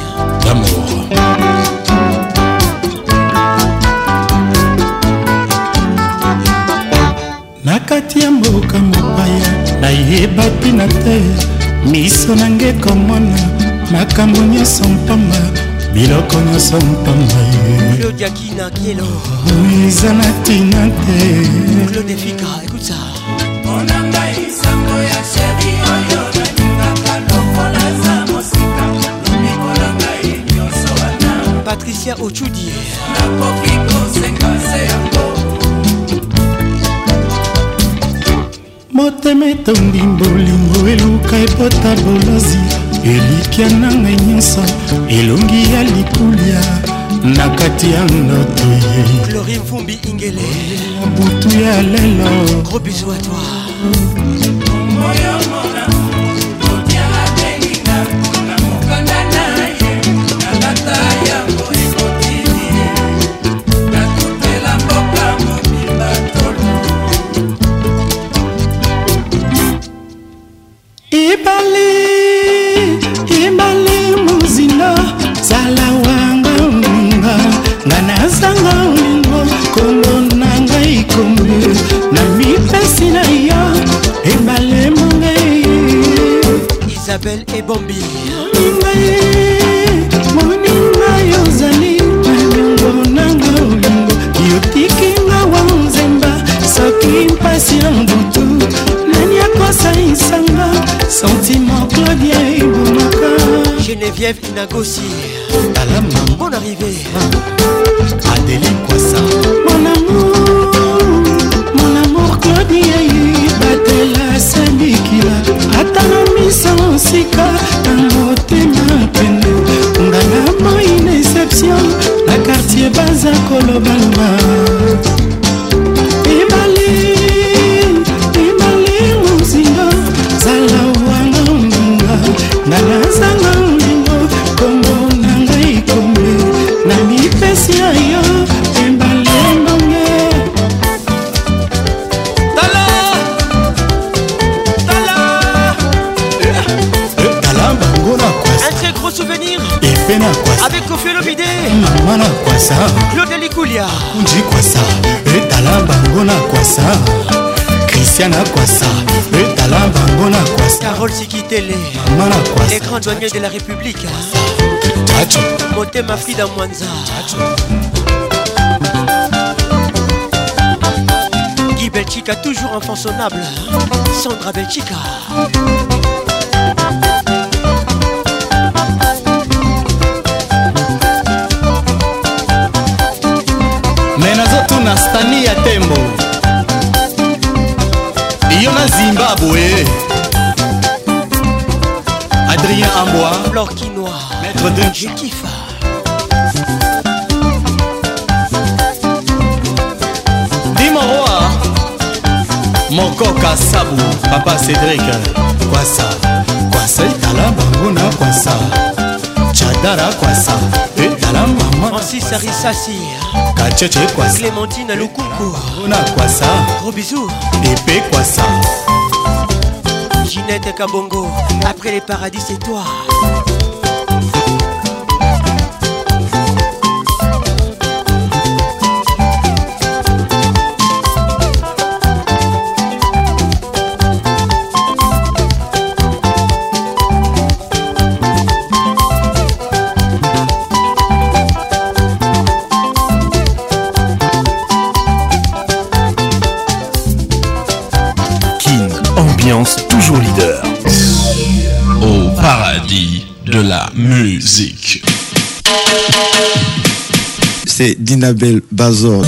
komona te miso nanga ekomona makambo nyonso mpamba biloko nyonso mpamba eza na ntina te mpona ngai sango ya sheri oyo nalingaka lokola za mosika lobikolo ngai nyonso wana patricia ochudie nakoki kosenga se yango motema etondi bolingo eluka ebota bolozi elikya na ngai nyonso elongi ya likulia na kati ya ndoto ye glorie mvumbi ingele eh, butu ya lelo gros bisou à toi Geneviève patricia na kwasa etala eh, bango na kwascarole sikitele mama na kwasa écran douanier de la république motema frida mwanza guy belchika toujours infansonnable sandra belchika me nazotuna stani ya tembo yo na zimbabwe adrien amboi lorkinoir maître de jekifa dimoroi mokoka sabu papa cédrik kwasa kwasa etala bango na kwasa dara kwasa ezala eh, mamaancis arisasi kacece kwasa clémentine lukunkuna kwasa gros bisou epe kwasa ginette kabongo après les paradis c'est toi toujours leader. Au paradis de la musique. C'est Dinabel Bazor.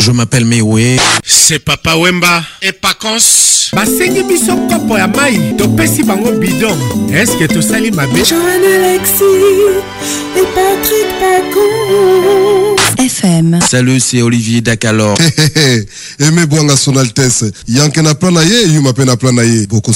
Je m'appelle Mewé C'est Papa Wemba et Pacons. basengi biso kopo ya mai topesi bango bidon Et Patrick mabe fm salut c'est olivier dakalor Et son altesse. yanke na plan na ye eyuma mpe na plan na ye ah,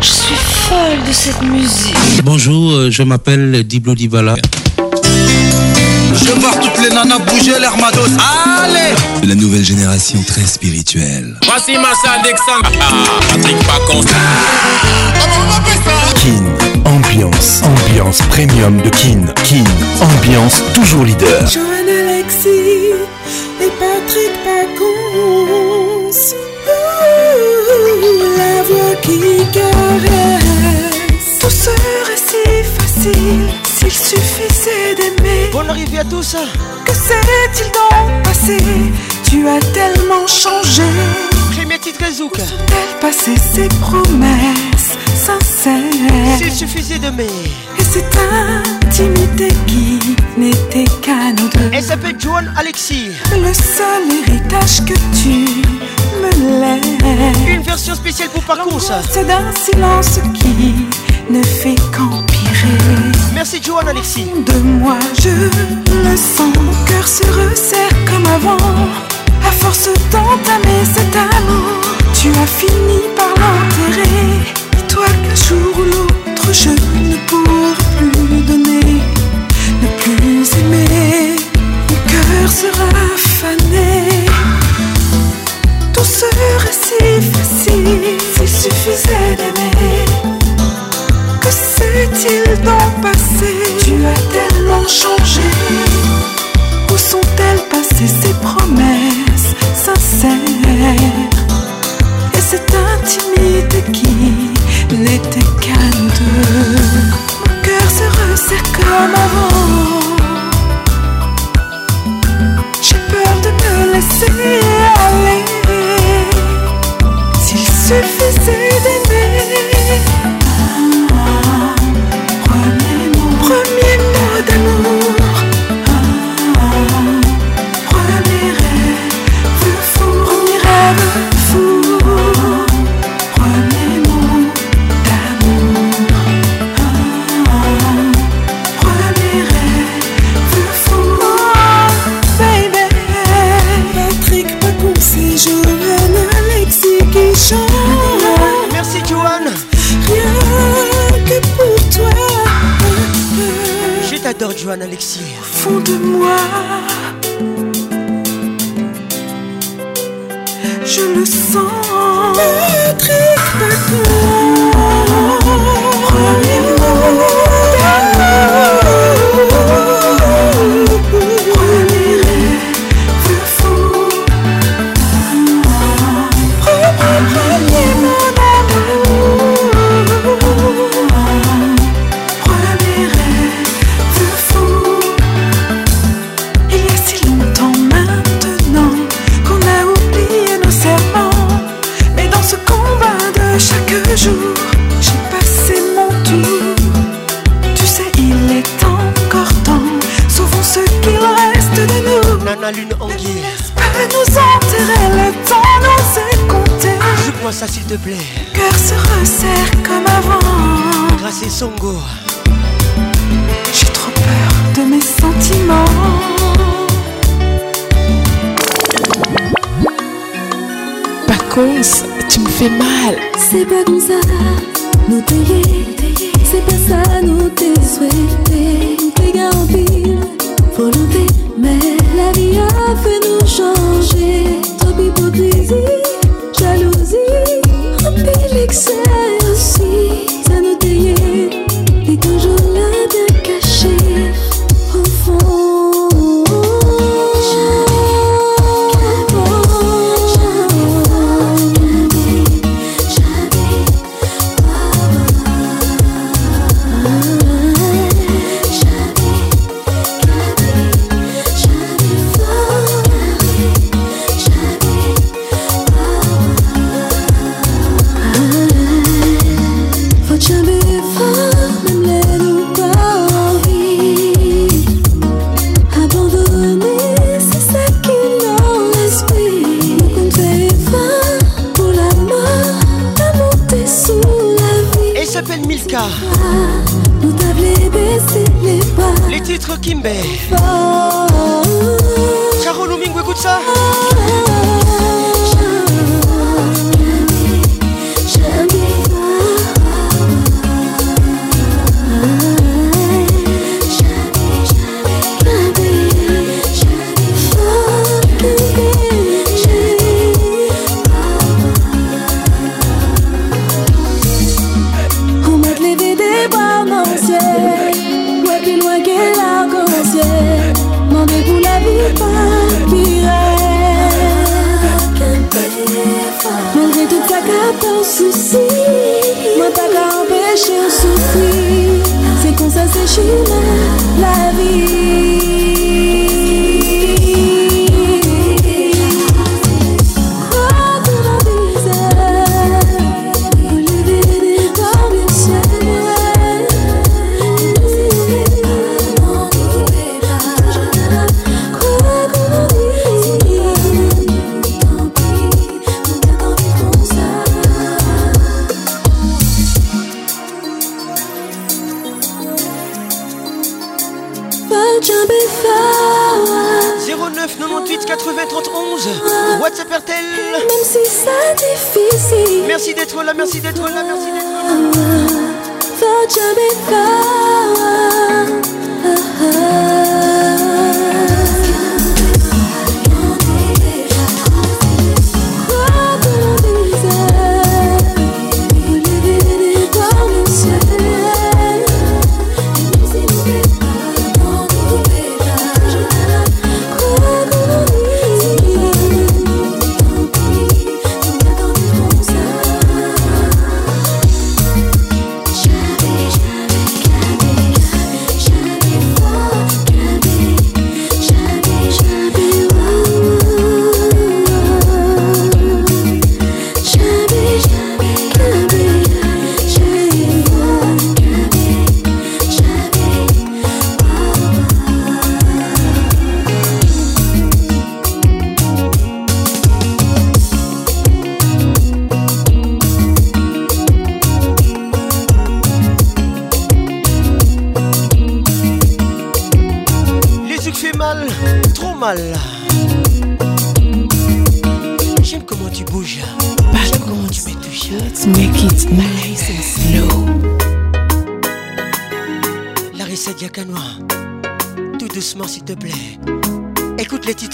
Je suis folle de cette musique. Bonjour, euh, je m'appelle Diblo Dibala. Je vois toutes les nanas bouger leur la nouvelle génération très spirituelle. Voici Massa Alexandre. Ah, ah, Patrick Pacons. Ah, Kin, ambiance, ambiance premium de Kin. Kin, ambiance toujours leader. Joanne Alexis et Patrick Pacons. la voix qui caresse. Tout serait si facile s'il suffisait d'aimer. Bonne arrivée à tous. Que serait il donc passé tu as tellement changé. sont Elle passé ses promesses sincères. S'il suffisait de m'aimer. Et cette intimité qui n'était qu'un autre. Et ça s'appelle Joan Alexis. Le seul héritage que tu me laisses. Une version spéciale pour parcours ça. C'est d'un silence qui ne fait qu'empirer. Merci Joanne Alexis. De moi, je le sens, mon cœur se resserre comme avant à force d'entamer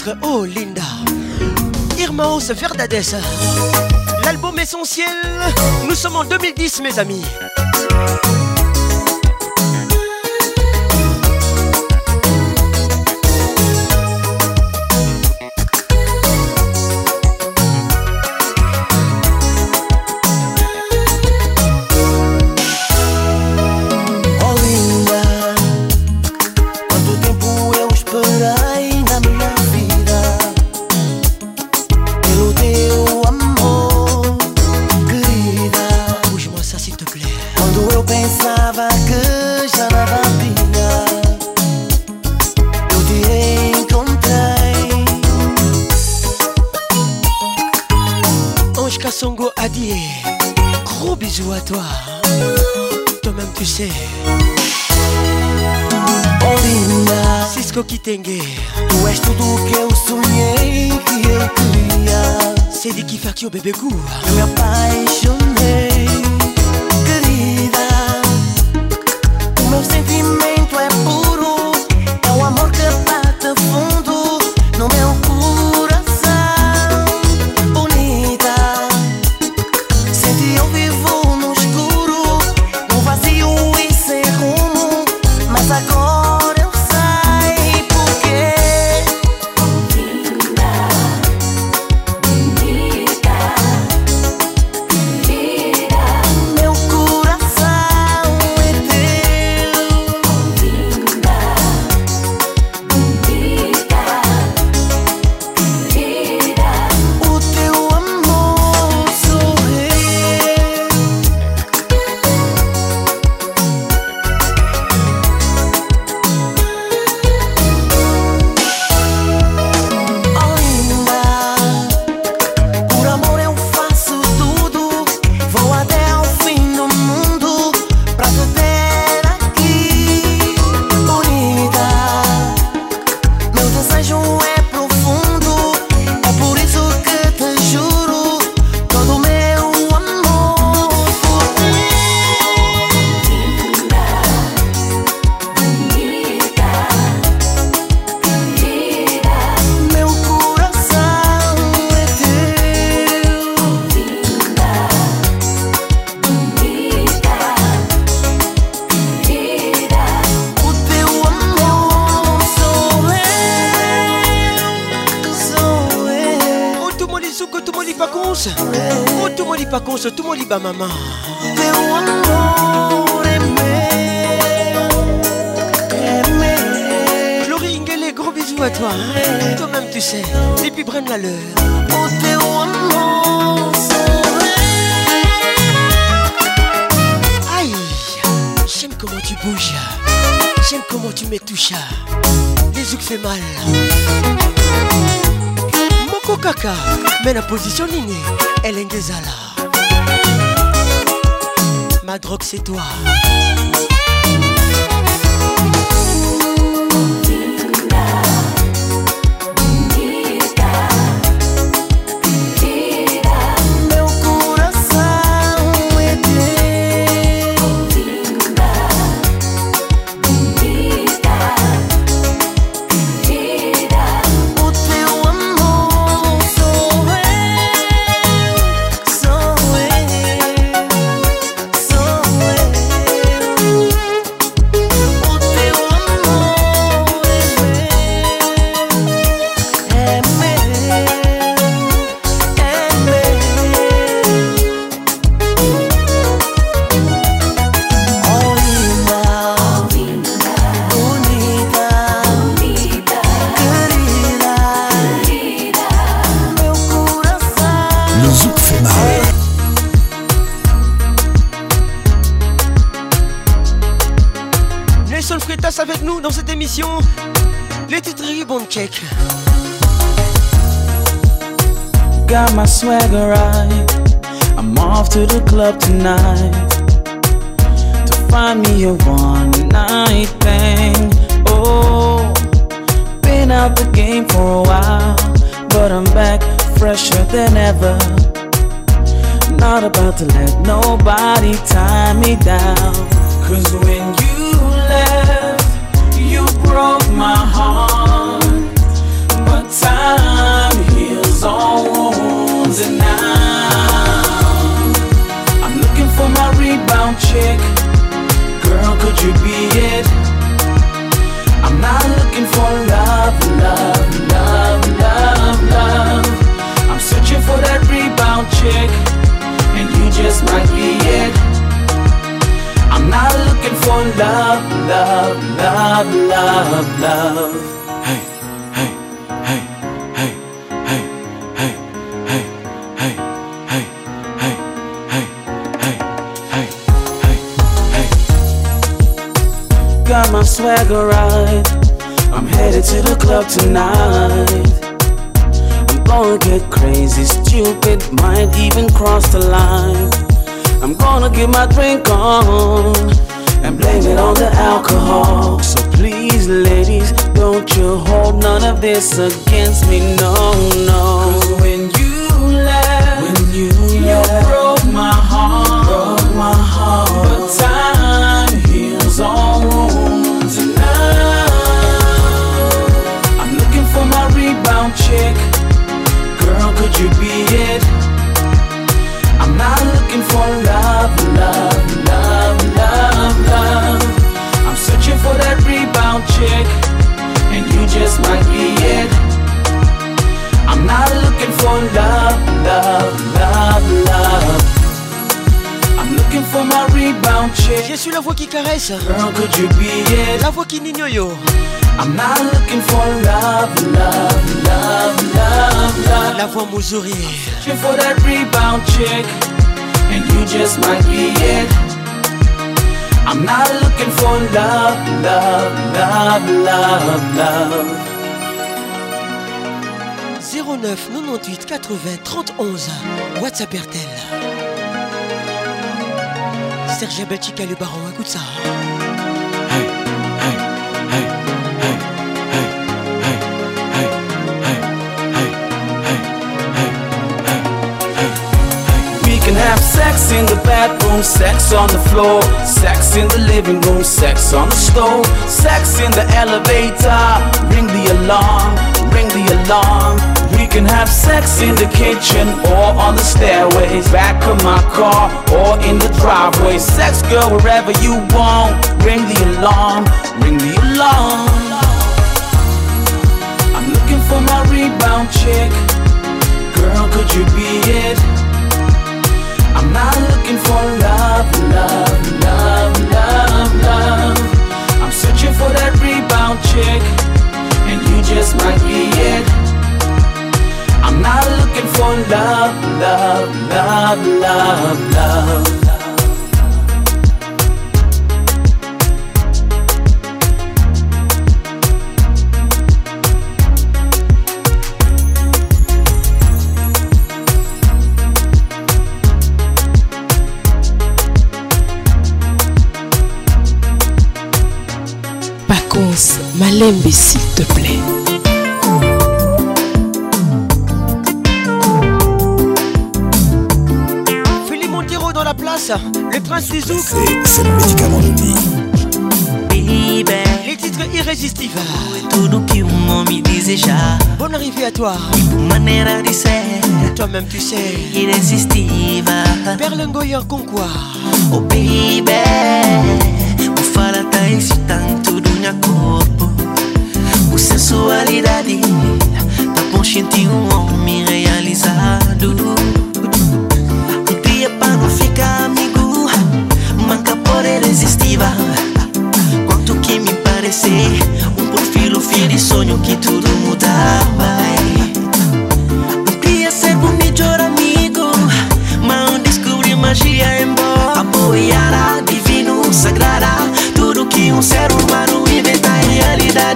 titre Oh Linda Irmaos Verdades L'album essentiel Nous sommes en 2010 mes amis fresher than ever. Not about to let nobody tie me down. Cause when you left, you broke my heart. But time heals all wounds, and now I'm looking for my rebound chick. Girl, could you be it? I'm not looking for love, love, love. chick, and you just might be it. I'm not looking for love, love, love, love, love. Hey, hey, hey, hey, hey, hey, hey, hey, hey, hey, hey, hey, hey, hey, hey. Got my swagger right. I'm headed to the club tonight gonna get crazy, stupid, might even cross the line. I'm gonna get my drink on and blame it on the alcohol. So please, ladies, don't you hold none of this against me, no, no. Cause when you laugh, when you laugh. Je suis la voix qui caresse. La voix qui n'ignore. I'm not looking for love, love, love, love, love. La voix Moussouri. You for that rebound chick, and you just might be it. I'm not looking for love, love, love, love, love. 09 98 80 31 WhatsApp RTL Serge Abatika le baron, écoute ça. Hey, hey, hey, hey, hey, hey, hey, hey, hey, hey, hey, hey, hey. We can have sex in the bedroom, sex on the floor, sex in the living room, sex on the stove, sex in the elevator. Ring the alarm, ring the alarm can have sex in the kitchen or on the stairways, back of my car or in the driveway. Sex, girl, wherever you want. Ring the alarm, ring the alarm. I'm looking for my rebound chick. Girl, could you be it? I'm not looking for love, love, love, love, love. I'm searching for that rebound chick, and you just might be it. I'm not looking for love, love, love, love, love. Pacons, Malembe, s'il te plaît. Prince, le Prince Suzuki. C'est le médicament de vie. Les titres irrésistibles. me Bonne arrivée à toi. de Toi-même tu sais. Irrésistible. Berlingoyer Concours. Oh baby. ta tanto do meu corpo. O sensualidade tá consciente um homem realizado. Um dia para não ficar Quanto que me parecer Um perfil filho e sonho que tudo mudava Um dia ser o melhor amigo Mas descobri magia em boa Apoiará, divino, sagrará Tudo que um ser humano inventa e realizará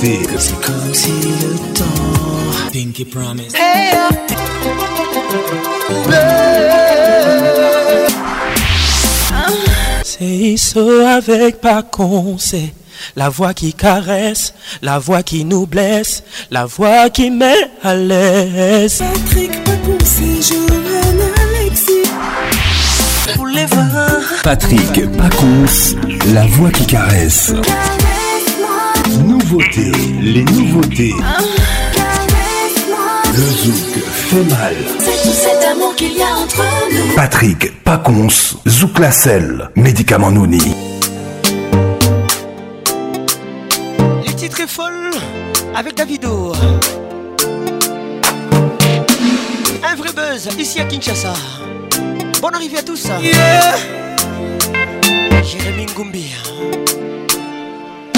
C'est comme si le temps. Pinky Promise. Hey, ah. C'est Iso avec pas c'est la voix qui caresse, la voix qui nous blesse, la voix qui met à l'aise. Patrick Pacon, c'est Joanne Alexis. Pour les voix. Patrick Pacons, la voix qui caresse. Nouveautés, les nouveautés. Le zouk fait mal. C'est tout cet amour qu'il y a entre nous. Patrick Pacons, Zouk médicament Nouni. Les titres est folle avec Davido. Un vrai buzz ici à Kinshasa. Bonne arrivée à tous. Yeah. Jérémy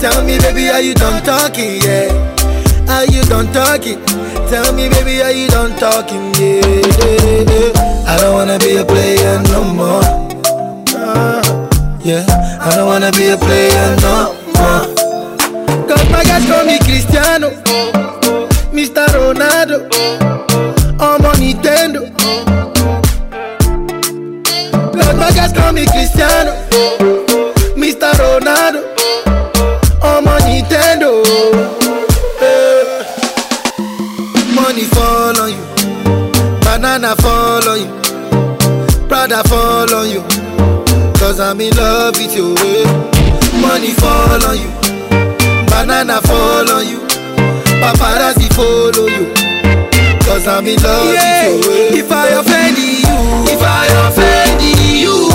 Tell me, baby, are you done talking? Yeah. Are you done talking? Tell me, baby, are you done talking? Yeah. yeah, yeah. I don't wanna be a player no more. Yeah. I don't wanna be a player no more. Cause my guys call me Cristiano, Mr. Ronaldo, I'm on Nintendo. Cause my guys call me Cristiano. Cause I'm in love with your way eh. Money fall on you Banana fall on you Paparazzi follow you Cause I'm in love yeah. with your way eh. If I offend you If I offend you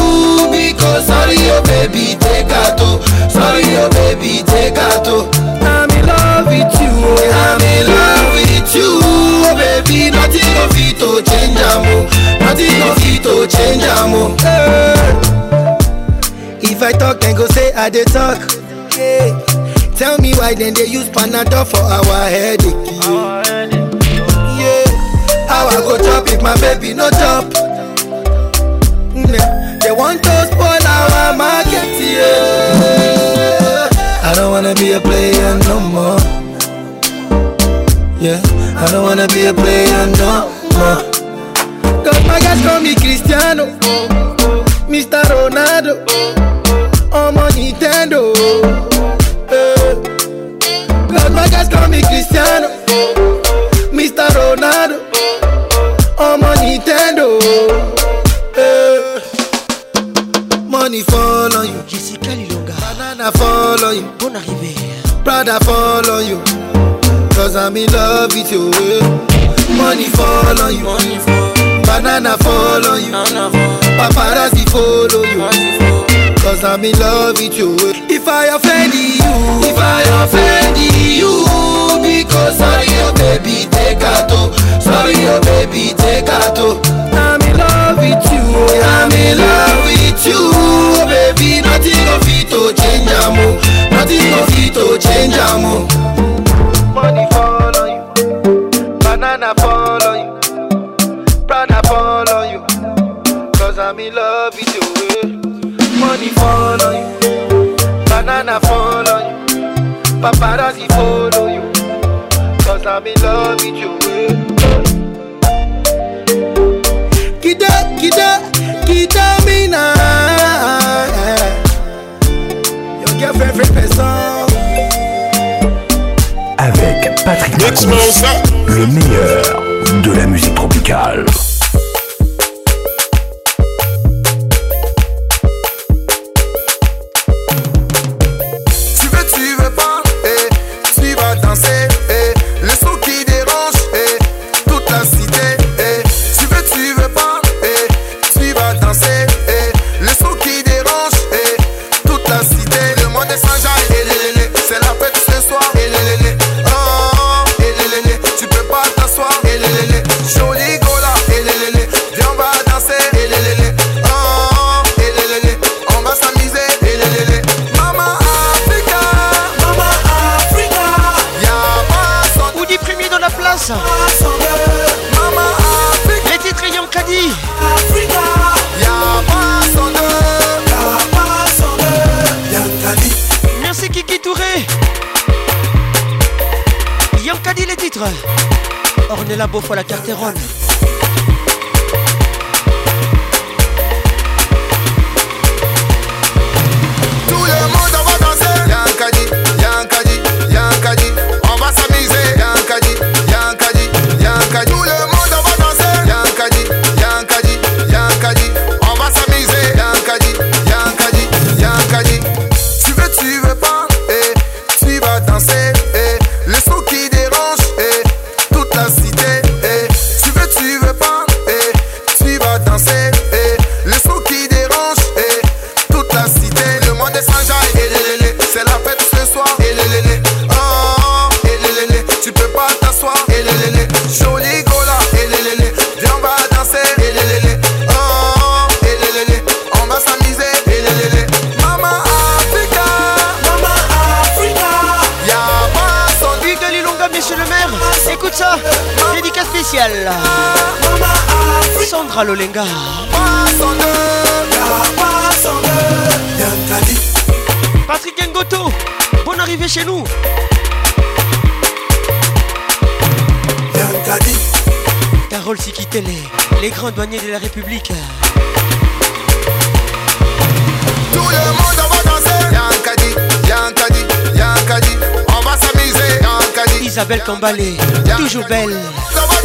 Because sorry oh baby take a to Sorry oh baby take a to I'm in love with you eh. I'm in love with you Oh baby nothing of it to change am Nothing of it to change am hey. If I talk, then go say I dey talk. Hey. Tell me why then they use Panadol for our headache. Yeah. How I go chop if my baby no chop? Yeah. They want to spoil our market, yeah. I don't wanna be a player no more. Yeah, I don't wanna be a player no more. Cause my guys call me Cristiano. Mr. Ronaldo ọmọ Nintendo eh, Las Vegas call me Cristiano Mr. Ronaldo ọmọ Nintendo. Eh, money fall on you. Jessica Lilonga. Banana fall on you. Bon arrivé. Prada fall on you. Cause I'm in love with you. Eh. Money fall on you. Money fall. Banana fall on you. Banana fall. paparazzi follow you Cause I'm in love with you If I offend you If I offend you Because sorry oh baby take a to Sorry oh baby take a to I'm in love with you I'm in love with you oh, Baby nothing of it to change amo Nothing of it to change amo I'm me love it away. Money fall on you. Banana fall on you. Paparazzi follow you. Cause I'm in love with you. Kida, kida, kida me now. Your girlfriend, favorite person. Avec Patrick Pacons, le meilleur de la musique tropicale. Kadi Africa Y'a pas sans deux Y'a pas sans deux Yankadi Merci Kiki Touré Yankadi les titres Ornella Beaufort la carterone Royal Sandra Lolenga Patrick Ngoto Bonne arrivée chez nous Carole Sikitele Les grands douaniers de la République Tout le monde va danser Yankadi, Yankadi, Yankadi On va s'amuser Yankadi Isabelle Kambalé, toujours belle.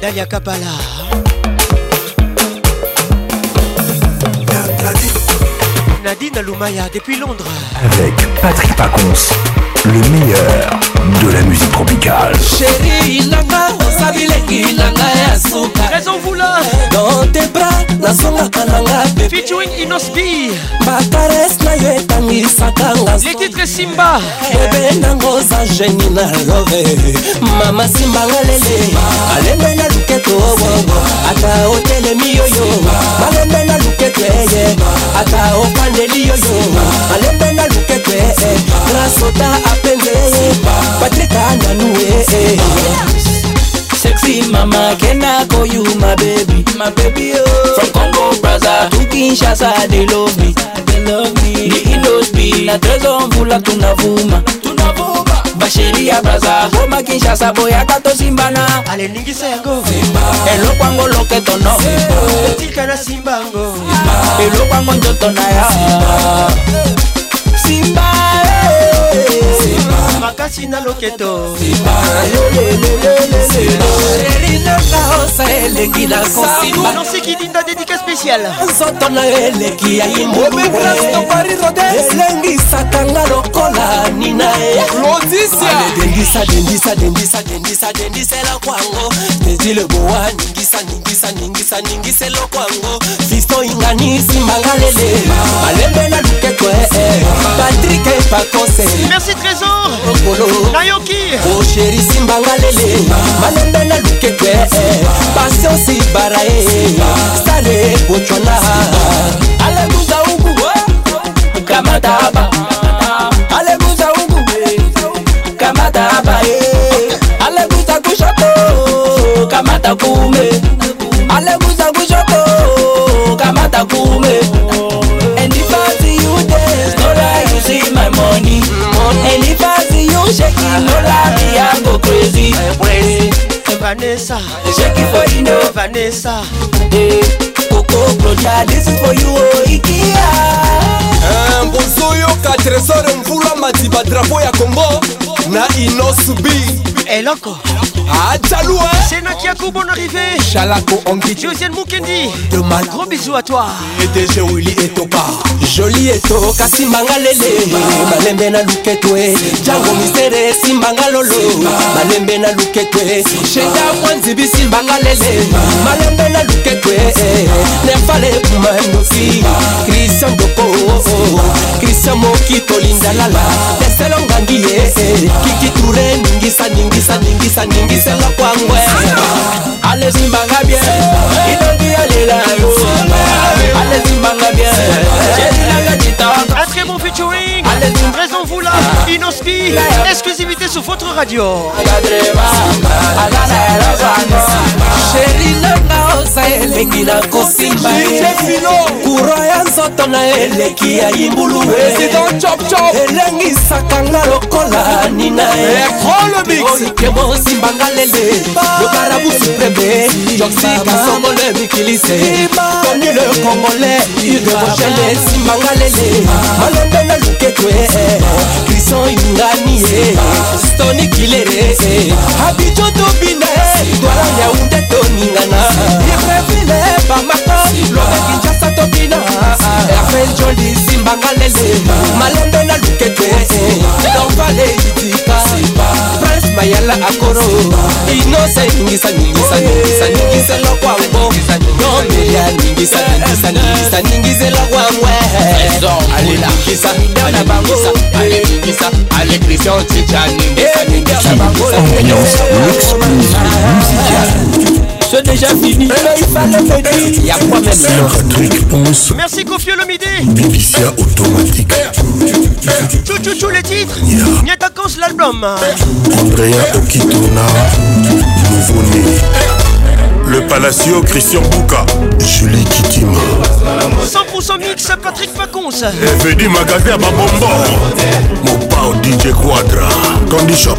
dalia kapala nadine alumaya depuis londres avec patrick pacons le meilleur de la musique tropicale. Chérie, nanga, osabileki nanga ya suka. Raison vouloir. Dans tes bras, la songa kananga bébé. Featuring Inos B. Batares na yo etangisaka nga. Les titres Simba. Bébé nango za génie na love. Mama Simba ngalele. Alembe na luketo wowo. Oh, oh, oh. Ata otelemi yoyo. Malembe na luketo eye. Eh, eh. Ata opandeli yoyo. Malembe na luketo eye. Eh, grand soda apende patrika nanue eh. sexy mama kena call you my baby my baby oh. from congo braza to kinshasa they love me they love me the indos be na trezo mvula tunavuma tunavuma basheria braza goma kinshasa boyaka tosimbana aleningisa yango eloko yango loketono etikana simba yango eloko yango njoto na ya simba, simba. Eh. makasi na loketo elinaka osa eleki na kosimba spécial nzoto na yo eleki ya yimbuluelengisaka nga lokola nina edendisa kwango dedile bowa ningisa ningisa ningisa ningiselo kwango fisto inganisi mangalele malembe na lukeko ee eh, eh. patrik epakose merci trésor nayoki osheri simbangalele malembe na lukeko ee eh, pasionsi barae sare kuchona aleguza huku kamata hapa aleguza huku kamata hapa eh. aleguza kushoto kamata kuume aleguza kushoto Vanessa. Shake it for Dino. Vanessa. Hey, Coco Brocha, this is for you, oh, Ikea. Mbozo eh, yo ka tresor mvula matiba drapo ya Kongo na Inos B Et là encore Adjaloua C'est Nakiako, bonne arrivée Chalako Anguille Josiane Mukendi Demain Gros bisous à toi Et DG Willy et Topa Joli et Toka Simbanga Lele Malembe na Luketwe Django Mistere Simbanga Lolo Malembe na Luketwe Sheda Mwanzibi Simbanga Lele Malembe na Luketwe Nefale Kumanosi Christian Doko bapesa moki tolinda lala tesela ngangi ye eh. kikiture ningisa ningisa ningisa ningisela kwangwe alezimbanga bien idongi alela yo alezimbanga bien jelinanga citaka Très bon featuring Inoski, exclusivité sur votre radio. sheri nanga oza elengi na kosimba kuro ya nzoto na eleki ya libulu elengisaka nga lokola nina oyike mosimbanga lele lobarabu supreme joksika songole mikilise toni le congolais udebochele simbanga lele malende na luketwe biso ingani stoni kilere abijo tobina dwala yaunde toningana irevile bamaka lokakinjasa tobina rafael joli simbanga lele malembe na lukete dorvale itika bayala akoro inose ningisa ningisa ningisa ningisela kwabo nomeya ningisa ningisa ningisa ningisela kwabwe aleningisa bana bango aleningisa ale christian chicha ningisa ningisa bango la ambiance l'exclusive musicale C'est déjà fini. il fallait me dire. Il y a quoi même là Patrick Ponce Merci Kofi midi. Bépicia automatique. Chouchouchou eh, les titres. Takos l'album. Andrea Okitona. Nouveau-né. Le Palacio Christian Bouka. Julie Kikima. 100% mix Patrick Pacons. FD Magasin Babombo. Mon pao DJ Quadra. Candy Shop.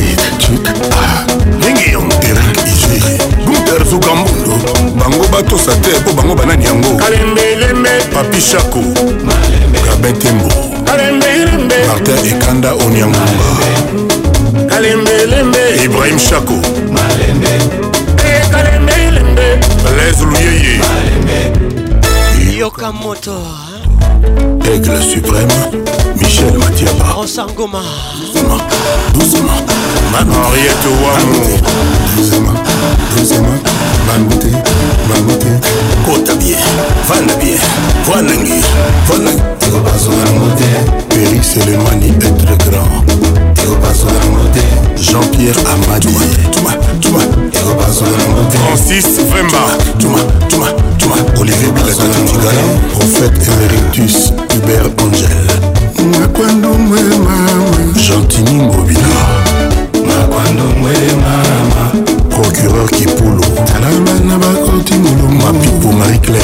Et Ninguém ah. Eric mokili guter zugambundo bango batosa te mpo bango banani yango kalembelembe papi shako kabetembo martin ekanda onyangunga kalembelembe ibrahim shako les eh, luyeye yoka moto Aigle suprême, Michel Matiaba. Osangoma. Doucement, doucement. Henriette Wamou. Doucement, doucement. Mamouté, mamouté. Kota bien, vana bien. Vanangi, vanangi. Périx Elemani, être grand. Jean-Pierre Amadou Touma, Touma, et repasse la montée Francis Femba Touma, Touma, Touma, Olivier Bilazar Ndigala Prophète Emeritus Hubert Angel Makwando mwe mama Jantini Mobila Makwando mwe mama Procureur Kipoulou Talamana Bakoti Moulou Mapipo Marie-Claire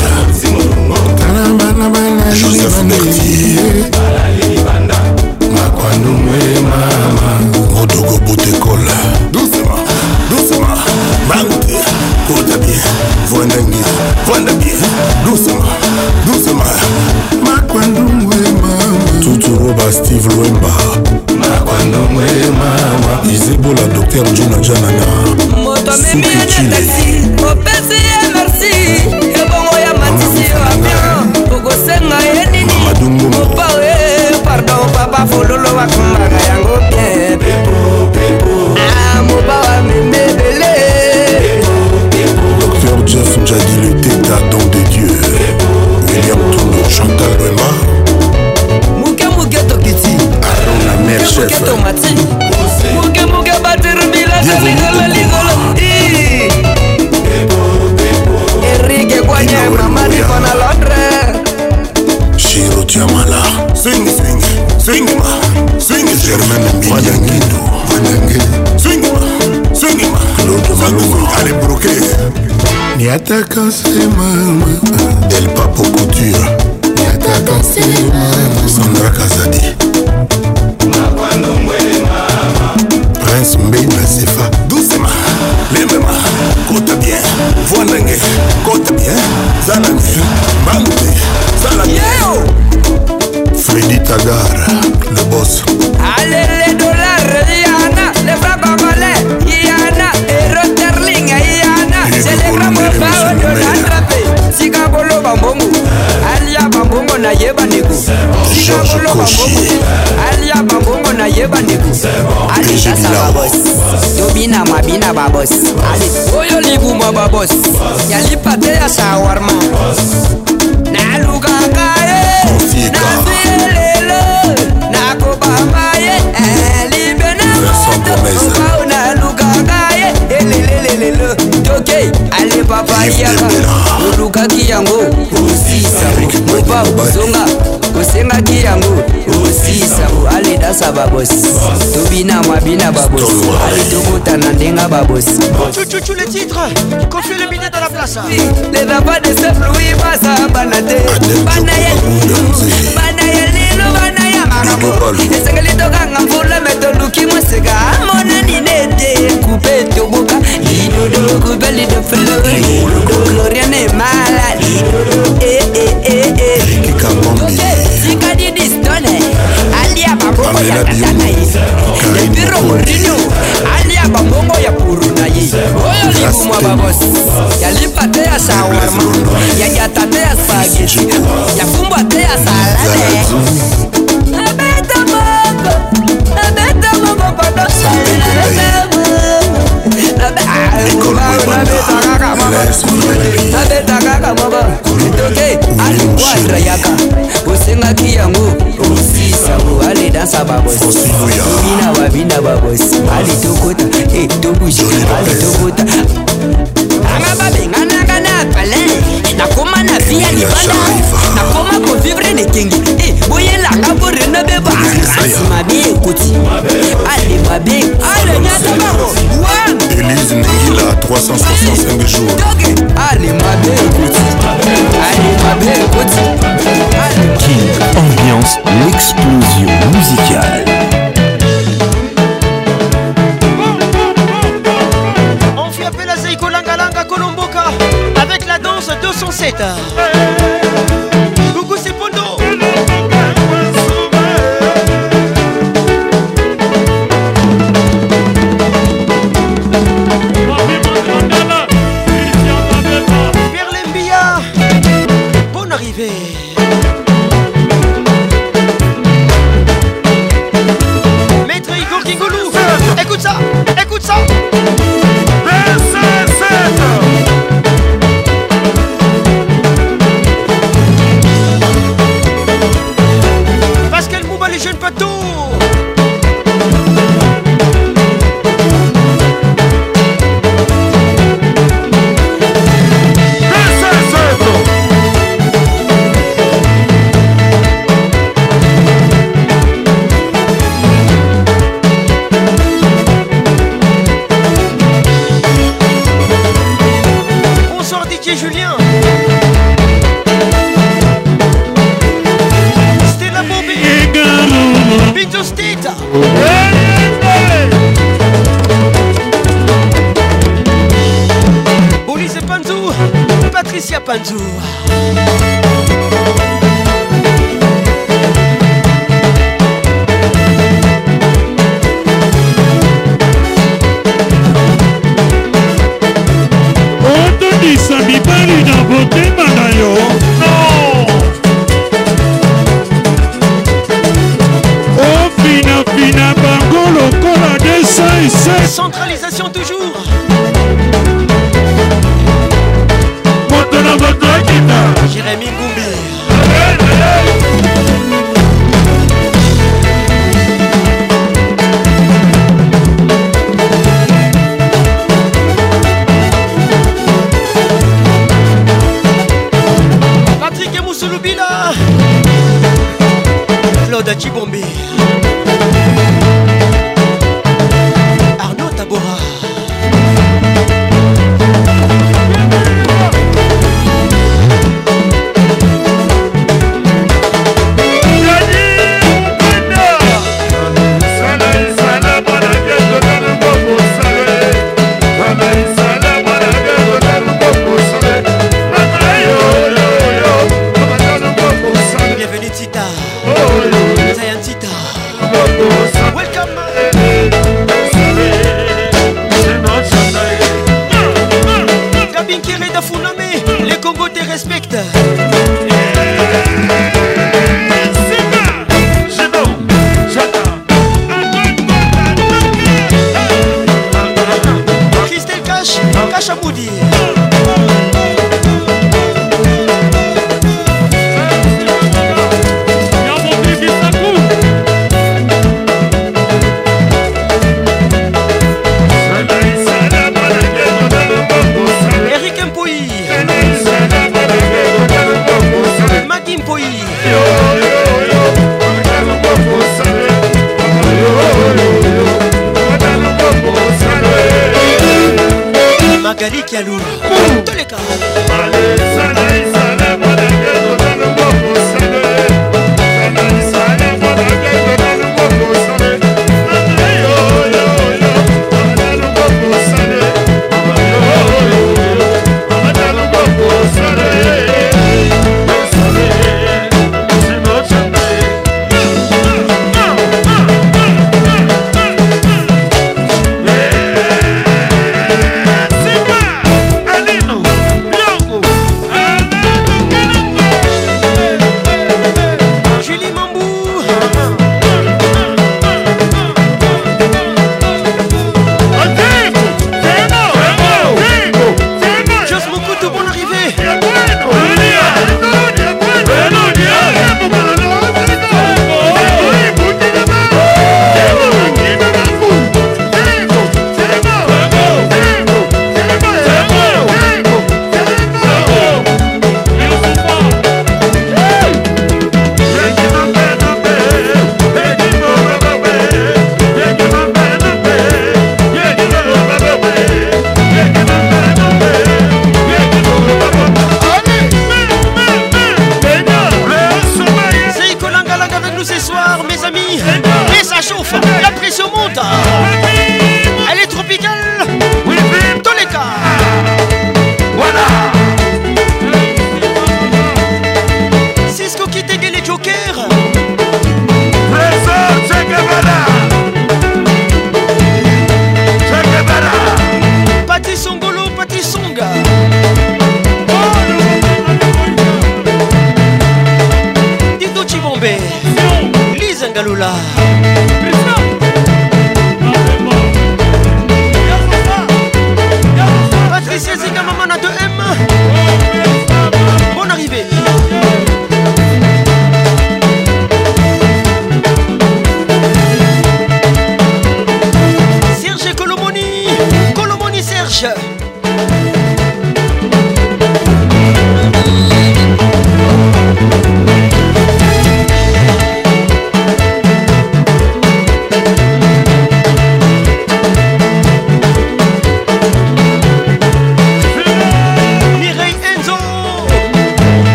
Talamana Joseph Nertier Talamana pandume mama modogo botekola doucement doucement bangute kota bien vwanda bien vwanda bien doucement doucement makwandumwe mama tuturoba steve lwemba makwandumwe mama izebola docteur jona janana moto amemiyatatasi opesi ye merci ebongo ya matisi yo avion okosenga ye nini opa pardon papa fololo wakumbaka yango bien moba wa memebele docteur jeff jadi le teta don de dieu william tono chantal rema moke moke tokiti arona mer chef tomati moke moke bater bilaka ligola ligola erike kwanye mamadi ponala Chiro Tiamala Sing sing sing ma sing Germaine Mbanyangindo Mbanyangi Sing ma sing ma Claude Malou Allez broquer Niata Kasema Del Papo Couture Niata Kasema Sandra Kazadi Prince Mbey Nasefa Doucement lemema kota bien voi ndenge kota bien zala nde mbangu te zala yeo fredi tagar le bos alele dolar yana le fraba male yana eroterling yana celebramobaodonandrape sika boloba mbongu alia bambongo nayeba nego sika boloba mbongu ye bandeko alishasa babos tobina mabina babos ali oyo libuma babos yalipateya shawarma nalukakaye nasilelo nakobambaye eh, libe na motoukau nalukakaye elelelelelo eh, toke alepapayaka olukaki yango osisa mopa ozonga osengaki yango osisabu aledasa babosi tobina mwabina babosi alitokota na ndenga babosi le titre confie le minet dans la place les enfants de saint louis bazabana te bana ya bana ya esengeli tokanga mvulame toluki mweseka amonani nete kupe etoboka lidodo kupe lidofelo gloria nemala eh, eh, eh, lidodo sikadidistone alia mabongo ya katana ye epiro morino alia mabongo ya puruna ye oyo likumwa babosi yalipa te ya shawarma yayata te ya spageti yafumbwa te ya salade abeta mongo padosa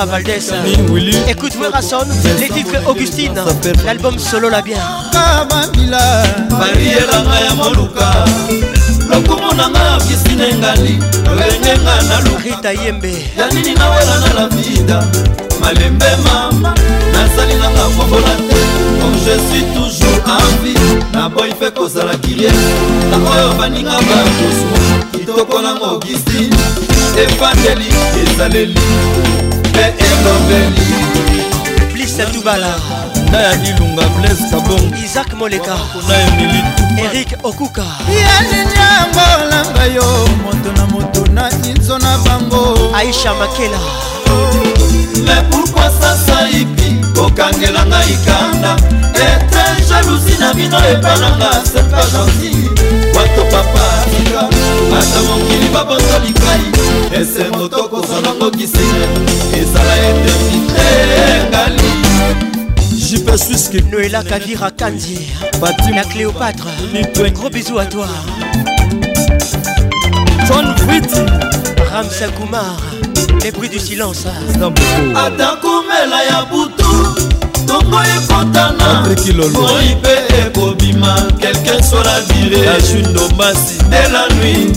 à Valdez. Écoute Werason, les titres Augustine, l'album solo la bien. Ah, lokumu na nga bisina engali lolenge nga na lurita yembe yanini nawela na la vida malembe mama nasali na nga kobola te comme je suis toujours envi na boy mpe kozala kirie na oyo baninga bakosuwa koko nango augustine efandeli ezaleli mpe elobeli blisa tubala na ya ilunga blaise kabong isak moleka na emili erik okuka yalinja yango olamba yo moto na moto na inso na bango aisha makela mais pourquoi sasa ipi kokangelanga ikanda etre jalousi na bino epananga sepa gentil moko papa tika ata mokili babonza likai ese moto kozanango kisinga ezala eternité ngali jupe suiske noela kavira kandi batina cléopatre gros bisou à toi john frit ramsa kumar les bruits du silence atakomela ya butu ntongo ekotana moi mpe ekobima quelqu'un sur la vireajudombasi de la nuit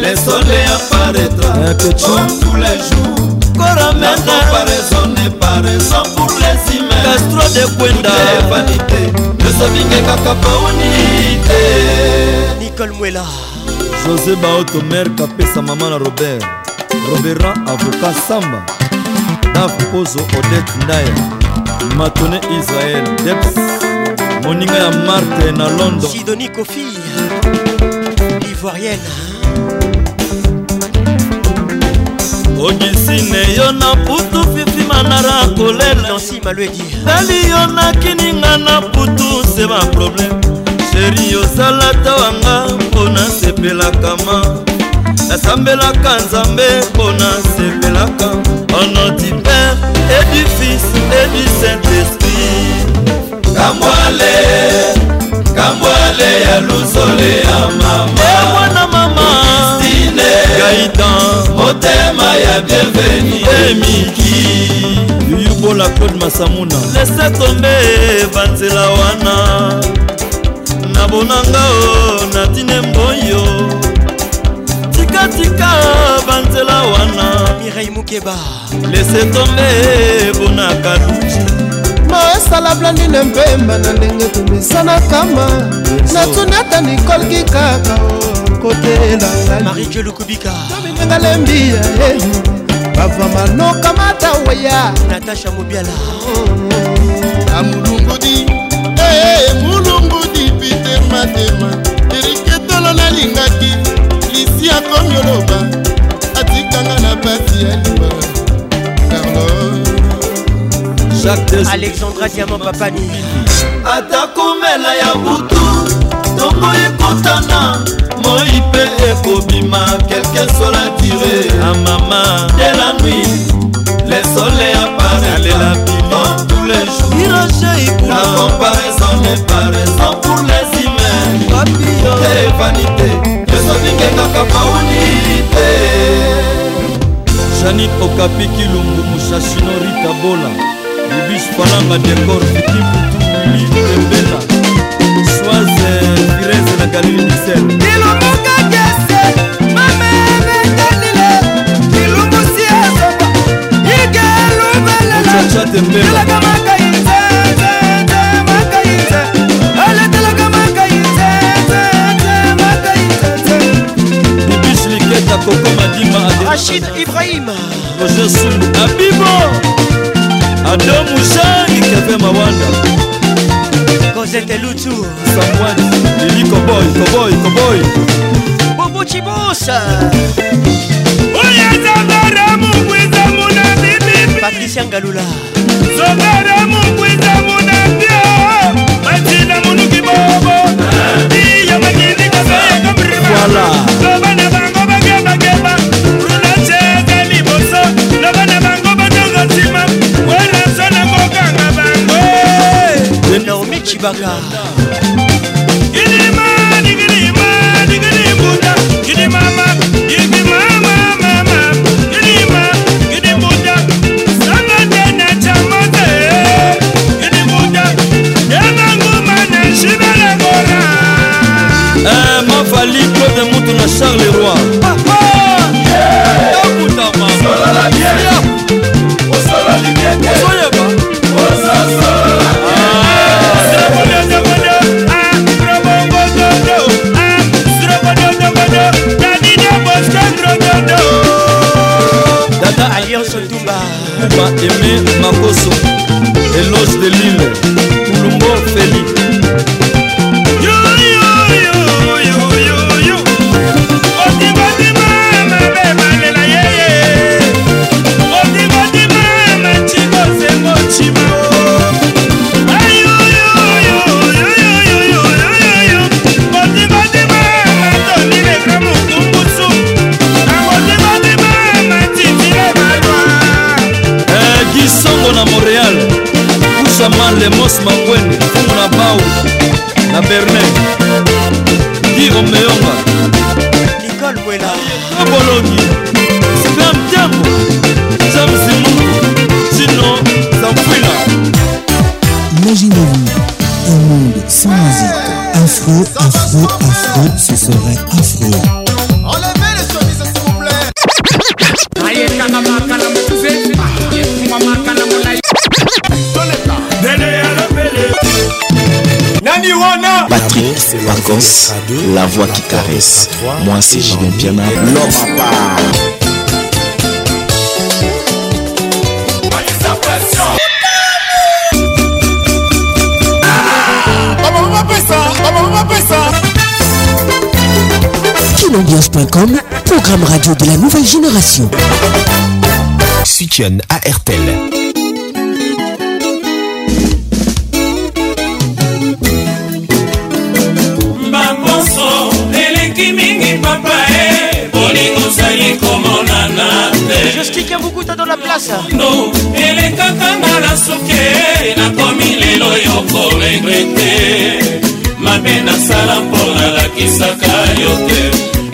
le soleil apparaîtra comme tous les jours la comparaison n'est pas raison pour les humains castro de kwenda vanité nozobinge kaka paoni te nicole mwela josé baotomer kapesa mama na robert roberan avoka samba daf pozo odete ndaya matone israel deps moninga ya marte na london sidoni kofi ivoirienne ongisine yo na putu fifima nara kolelali yo nakininga na putu se baproblème sheri ozala ta wanga mpo nasepelakama nasambelaka nzambe mpo nasepelaka au nom du père et du fils et du saint-esprit kamwale kamwale ya lusole ya mama e mwana mama istine gaitan motema ya bienveni emiki eh, yubola claude masamuna lese tombe banzela wana nabonanga o natine mboyo tika banzela wana mirei mukeba lese tombe ebonaka duji maesala blandine mpemba na ndenge tomesanakama natuni ata nikolki kaka oh, kotelangaienga lembi ya ye bavamanoka mataweya natasha mobiala oh. amulungudi mulungudi eh, eh, pite matema eriketolo nalingaki akomi oloba atikanga na pasi ya liba alexandra diamant papani ata komela ya butu ntongo ekotana moi mpe ekobima kelke sola tire amama de la nuit le soleil apparaîtra oh, tous les jours la comparaison n'est pas raison pour les humains et vanité kapauni te janit okapi kilumbu musasino ritabola libis palanga dekor fitimutu wili tembela swaze firese na galili misel ilumuka kese mamenetanile ilumusieseba igelubelela julieta koko madima rachid ibrahim roger sumbu abibo adomu jani keve mawanda kozete lutu samwani lili koboy koboy koboy bobo chibosa oyezangara mungwiza muna bibibi patricia ngalula zongara mungwiza muna bio matina munuki bobo iyo makindi kabeya kabrima voilà. kibaga gidima digidima digidibunda gidimama digimamamamam gidima gidibunda sangatena camate gidibunda demangumana shibalengora eh, mafali claude mutu na charles roi okutama alliance tumba ma aimé makoso eloge de lille la voix qui caresse. Moi, c'est Julien Piana, l'homme à programme radio de la nouvelle génération. Soutien à place elekaka nga na suke nakomi lelo yo koregrete mabe nasala mpo nalakisaka yo te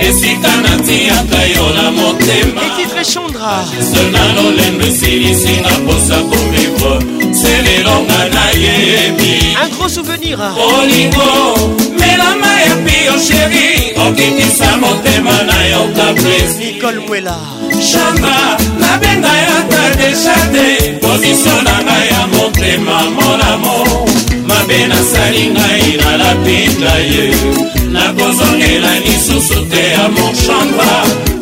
esika natiaka yo na motema nalolendo esilisinga posako elonga nayebi un gros souvenir olingo melama ya pio sheri oh okitisa motema na yo kaplesikole mwela shamba nabenga yaka deshate pozisio na ngai ya motema monamo mabe nasali ngai nalapinda ye nakozongela lisusu te ya moshamba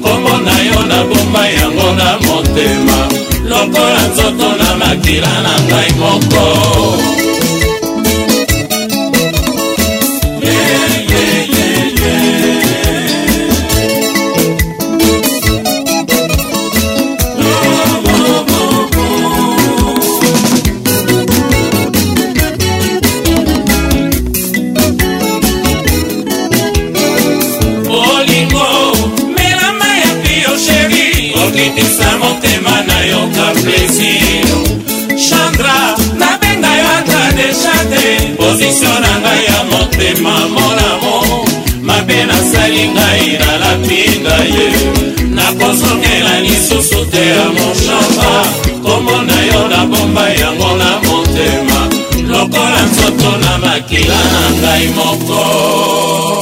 kombo na yo nabomba yango na motema lokola nzoto na makila na ngai moko nasongela lisusu te ya moshamba kombo na yo nabomba yango na motema lokola nzoto na makila na ngai moko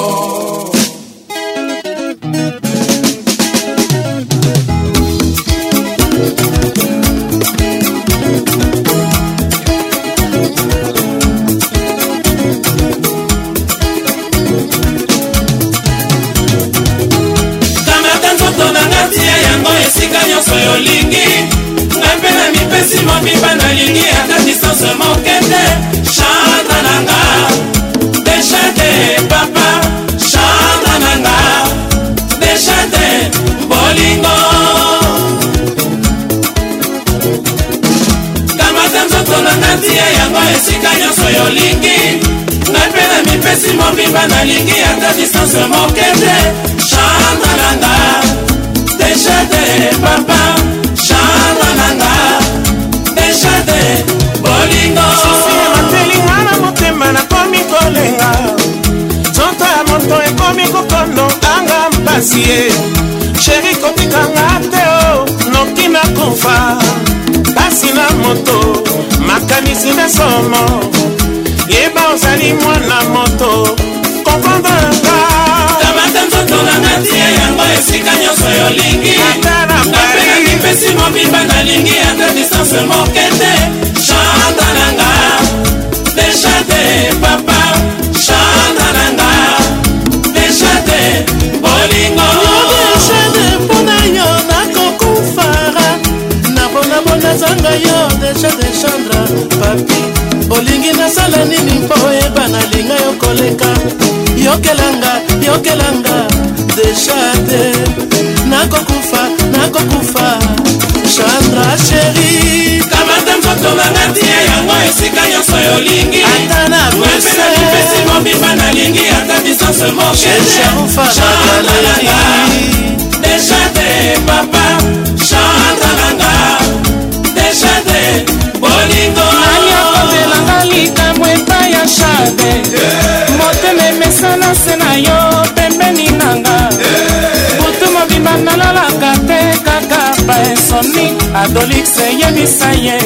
adolixe yebisa ye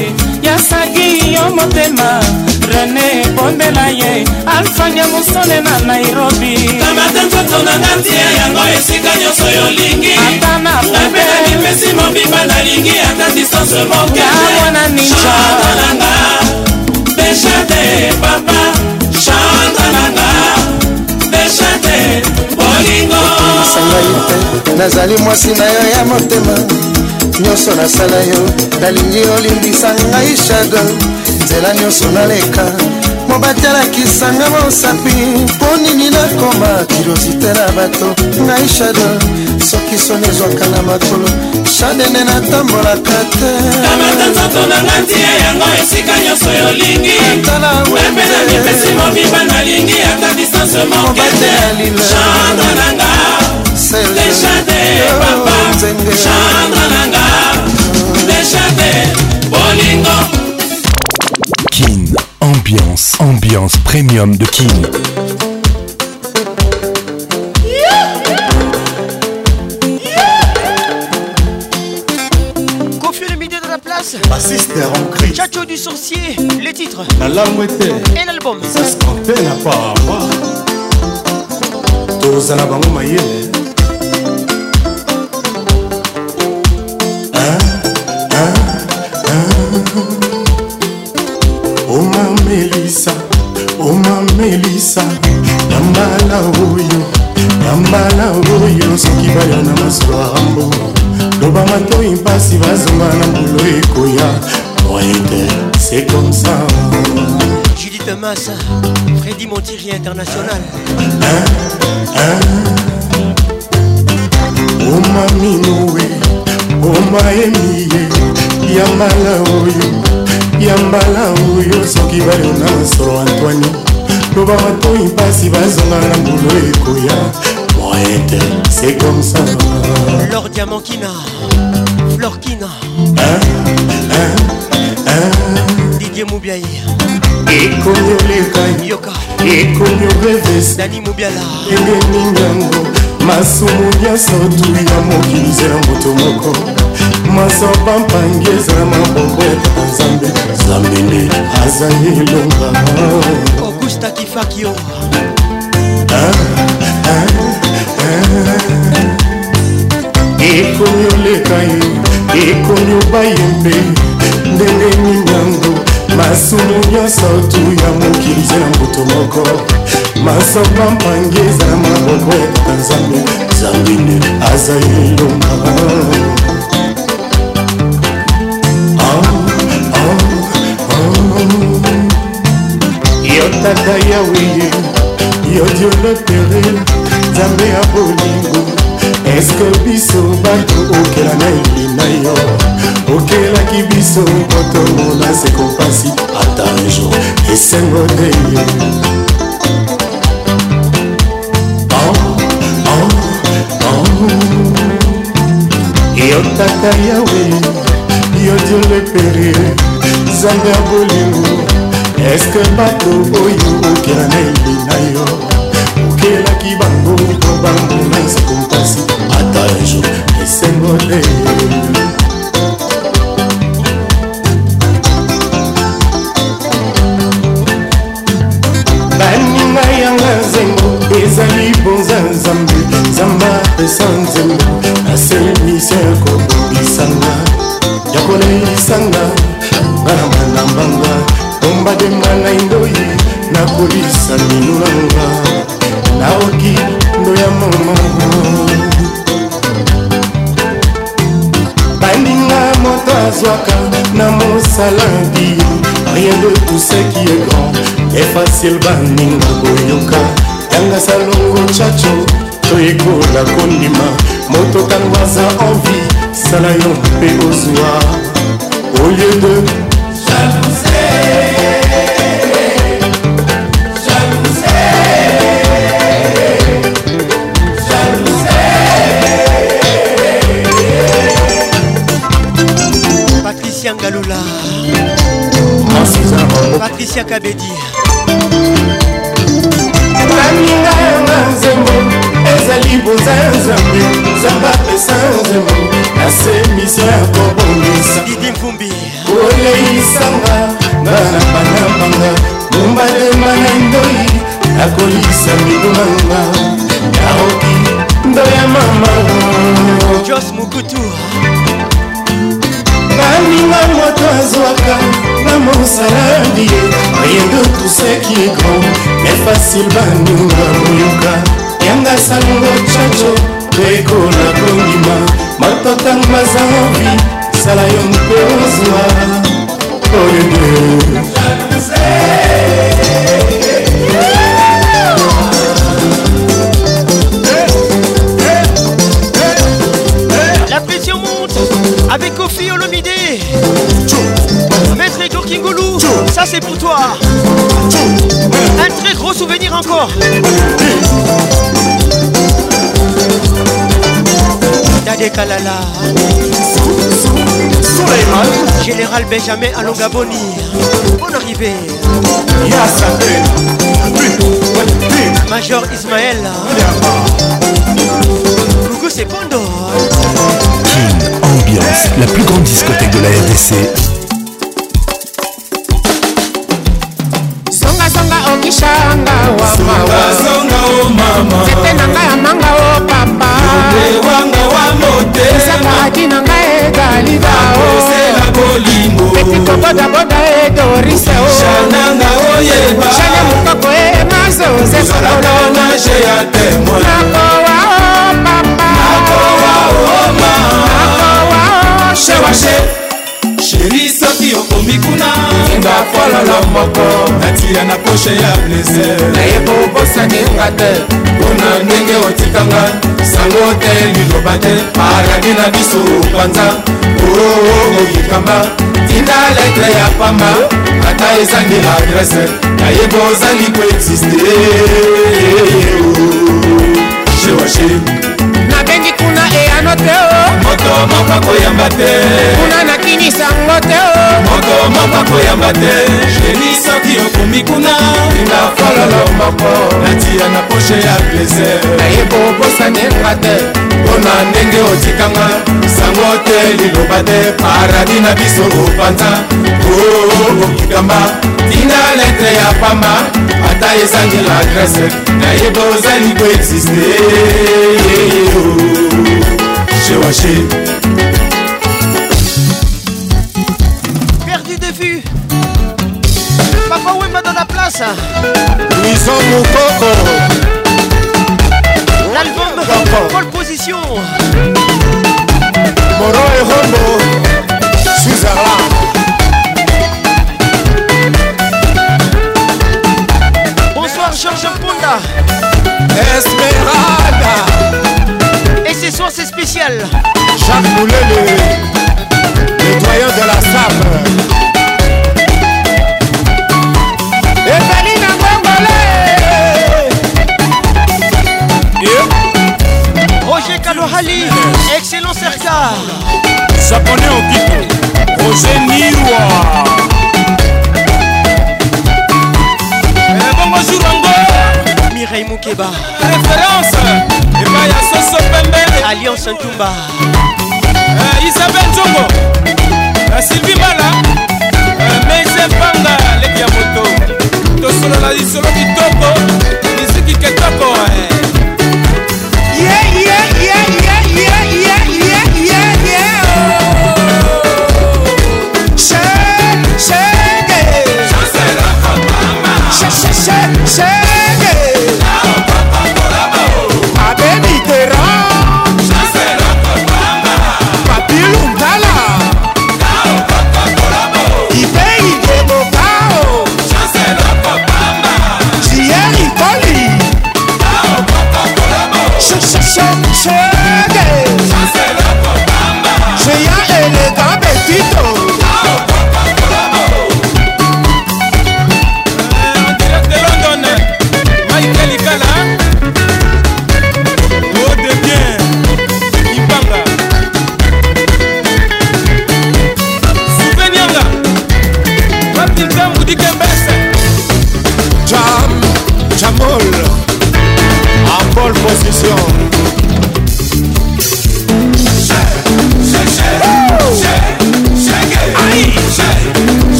yasagi yo motema rene bondela ye alfania mosone na nairobi kamata nzoto na natia yango esika nyonso yolingi ata na pebe mipesi mobimba nalingi ata distance mokeamwana ninjaananga deshate papa chantananga deshate bolingo nazali mwasi na yo ya motema nyonso nasala yo nalingi olimbisa ngai shado nzela nyonso naleka mobatalakisanga mosapi mpo nini nakoma kirozite na bato ngai shado soki soni ezwaka na makolo shadene natambolaka te kamata nzoto na nga ntia yango esika nyonso yolingi pembena mipesi mobimba nalingi ata distance mokete chandre nanga deshade papa chandre nanga Kin, ambiance, ambiance premium de Kin. place. Assister en cri Château du sorcier, les titres La larme était Et l'album Ça se comptait Tous à la bango maillée. melisa na mbala oyo na mbala oyo soki baya na maswambo loba matoi mpasi bazonga na mbulu ekoya moyete c'est comme ça Judith Massa, Freddy Montieri International. Hein, hein. omaminowe omayemiye ya mbala oyo ya mbala oyo soki bayo na masolo antoine loba matoi mpasi bazonga na mbulu ekoya moete c'est comme ça lor diamankina florkina didie mobiai ekomi oleka yoka ekomi oreves dani mobiala ndenge ningi yango masumu nyonso tu ya mokili zela moto moko masaba mpangi ezala mabongo ya kaka nzambe nzambe nde azali elonga Augusta Kifakio ekomi oleka ye ekomi obayembe ndenge ninyango masumu nyonso tu ya mokili eza na moto moko masamba mpange eza na maboko ya tata nzambe zambine aza ye elonga tata yawe yo dio lotere nzambe ya bolingo eske biso bato okela na elina yo okelaki biso kotomona sekopasi ata njo esengo de ye oh, oh, oh. yo tata yawe yo dio lepere nzambe ya bolingo eske bato oyo okela na ele na yo okelaki bango mpo bango na esiko mpasi ata jour esengole baninga yanga nzengo ezali bonza nzambe nzambe apesa nzembo sakinulanga naoki ndo ya mama bandinga moto azwaka na mosala bi rien de touseki e grand efacile baninga koyoka yanga salongo chacho toyekola kondima moto kango aza envi sala yo mpe ozwa au lieu de acabei de papa silvaninga moyoka yanga salongo coco reko na kondima matotang mazaovi sala yo mpe ozwa oyo oh, encore Dade Kalala Général Benjamin Alongaboni Bonne arrivée Major Ismaël Coucou c'est Pondo King Ambiance, la plus grande discothèque de la RDC wamawanzete na ngai amanga o papa ezakaki na ngai egaliba opeti kobodaboda e dorise oshane mokoko e mazozenakowa o papa Chérie, mikuna ngakololo moko natia na poshe ya blese nayeba obosaninga te mpona ndenge otikanga sango te liloba te paradi na biso panza oo mokikamba tinda letre ya pamba ata ezangi adrese nayeba ozangi koexiste jewache nabengi kuna eyano te moto moko akoyamba te kuna nakinisa ngo te moto moko akoyamba te jeni soki okomi kuna linga fololo moko natia na poshe ya plaisir nayeba obosanenga te mpona ndenge otikanga sango te liloba te paradi na biso opanza okikamba tina letre ya pamba ata ezangi la grese nayeba ozali koexiste suis Perdu de vue. Papa m'a dans la place. mon coco L'album pole Position. Moro et à Suzara Bonsoir Georges Ponda. Esmeralda ce soir c'est spécial. Jacques Moulé, le doyen de la sable. Evelina Mbambale. Roger Kalohali, excellent cerca. S'abonner au titre. Roger Niwa. Eh, bonjour Mireille Moukeba. Référence. mama ya soso pembe alliance ntumba eh, isabel nzongo eh, sylvie mala eh, meise panga leki ya moto tosolola lisolo kitoko miziki kitoko yeah, yeah, yeah, yeah, yeah, yeah, yeah, yeah, yeah. Oh. Shake, shake, shake, shake, shake. show, show.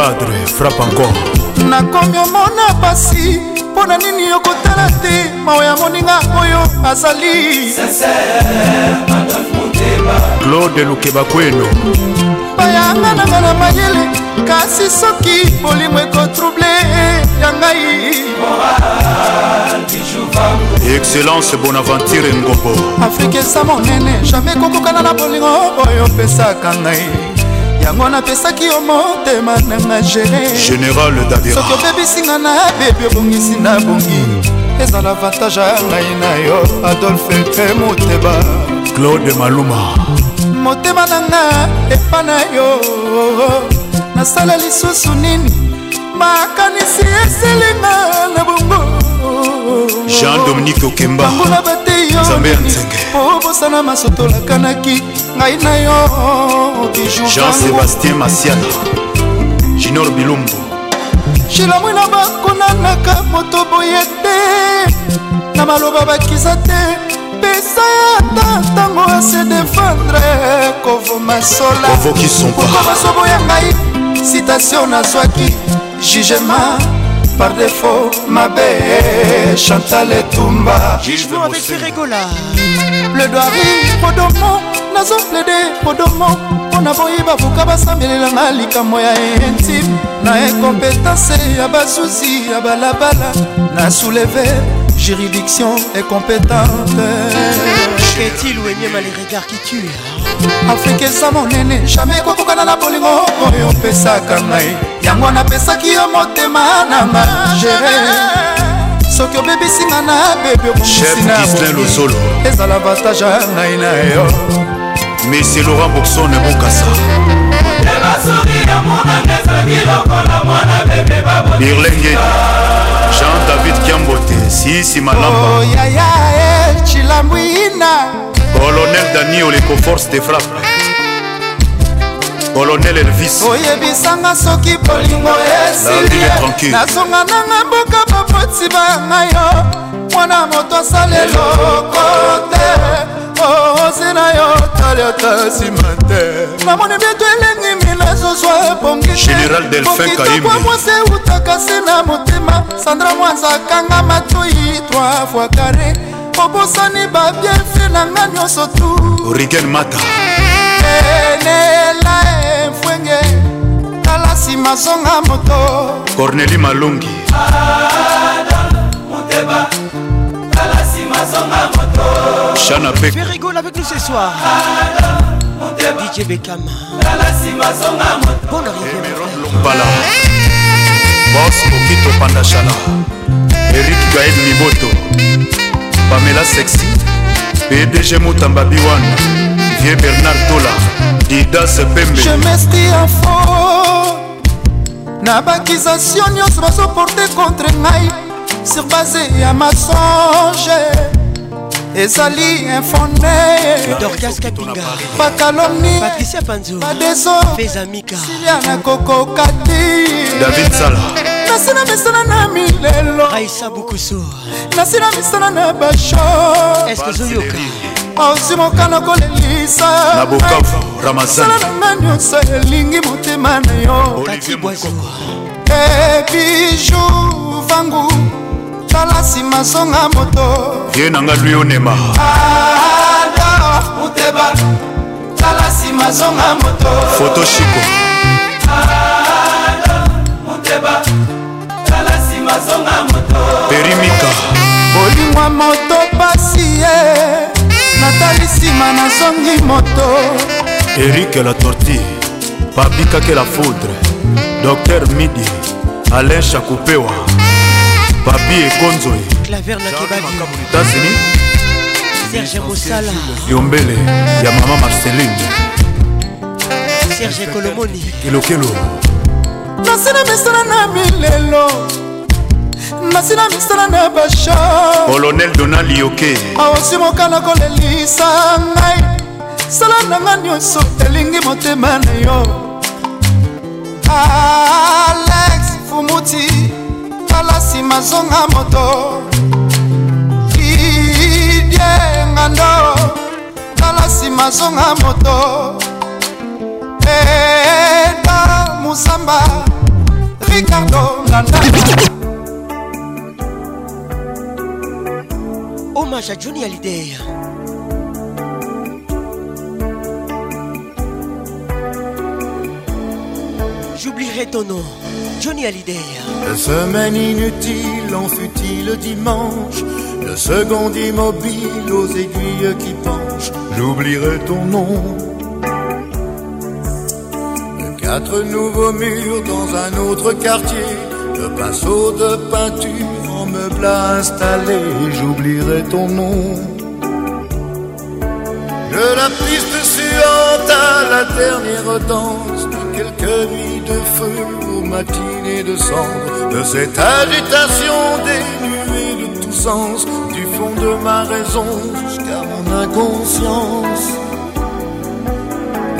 padre frappe encore nakomi omona pasi mpo na nini okotala te mawa ya moninga oyo azali claude lukeba kweno bayanga nanga na mayele kasi soki bolimo ekotrouble ya ngai excellence bonaventure ngombo afrika eza monene jamai kokokana na bolingo oyo opesaka ngai yango napesaki yo motema nanga génésoki obebisinga na bebi obongisi na bongi ezala avantage ya ngai na yo adolphe mpe moteba claude maluma motema nanga epa na yo nasala lisusu nini makanisi eselinga na bongo jean dominique okembango na batei yo po obosana masotolakanaki ngai na yo jean-sébastien masiana junior bilumbu shilamwi na bakonanaka moto boye te na maloba bakisa te pesa ata ntango ase defendre kovoma solaokoka masobo ya ngai citation nazwaki jugema par défaut mabe chantal etumba avec rigola le doiri podomo nazoplede podomo mpo na boyeba buka basambelelanga likambo ya intime na inkompetanse ya bazuzi ya balabala na souleve juridiction incompétente est-il ou énième à les regards qui tuent afrika eza monene jamai ekokokana na bolingo oyo opesaka ngai yango napesaki yo motema na magere soki obebisinga na bebe okomisina ezala vantage ya ngai na yo mais c'est laurent boxon bokasa irlenge jean david kiambote siisi malamba oh, eh, colonel dani oleko force de frappe colonel elvis oyebisanga soki bolingo e esilinazonga nanga mboka bapoti banga yo mwana moto asala eloko ata nsima te mamoni bieto elengi mila zozwa ebongitepokitokwa mwasi eutaka se na motema sandra mwanza akanga matoi 3 fois carré obosani babiefe na nga nyonso tu origen mata enela efwenge tala nsima zonga moto corneli malungi moteba Chana Peck. rigole avec nous ce soir. DJ Bekama. Bonne arrivée. Eh, Lombala. Boss Mokito Pandachana. Eric Gaël Miboto. Pamela Sexy. PDG Motamba Biwan. Vieux Bernard Tola. Dida Sepembe. Je m'estie à fond. na bakizasio nyonso bazoporte contre ngai sur base ya masonge ezali infondebacalomni badesosilia nakokoka ti nasi na misana na milelo raisa bukusu nasi na misana na basho osi mokano kolelisaala nanga nyonso elingi motema na yo ebiju eh, vangu tala nsima zonga moto ye nanga lui onema ada muteba tala nsima zonga moto foto shiko ada muteba tala nsima zonga moto perimika bolingwa moto pasi ye natali nsima nazongi moto erike la torti babikake la foudre docteur midi alain chakupewa papi ekonzoye états-unis serge mosala yombele ya mama marceline serge kolomoni kelokelo nasina misala na milelo nasina misala na bashar colonel donald yoke aosi mokana kolelisa ngai sala na nga nyonso elingi motema na yo alex fumuti tala nsima zonga moto didie ngando tala nsima zonga moto eda musamba ricardo nganda hommage à johnny hallyday J'oublierai ton nom, Johnny Hallyday. Une semaine inutile, en futile dimanche. le second immobile aux aiguilles qui penchent. J'oublierai ton nom. De quatre nouveaux murs dans un autre quartier. le pinceau de peinture en meuble installé. J'oublierai ton nom. De la piste suante à la dernière danse quelques nuits de feu pour matinées de sang de cette agitation dénuée de tout sens, du fond de ma raison jusqu'à mon inconscience.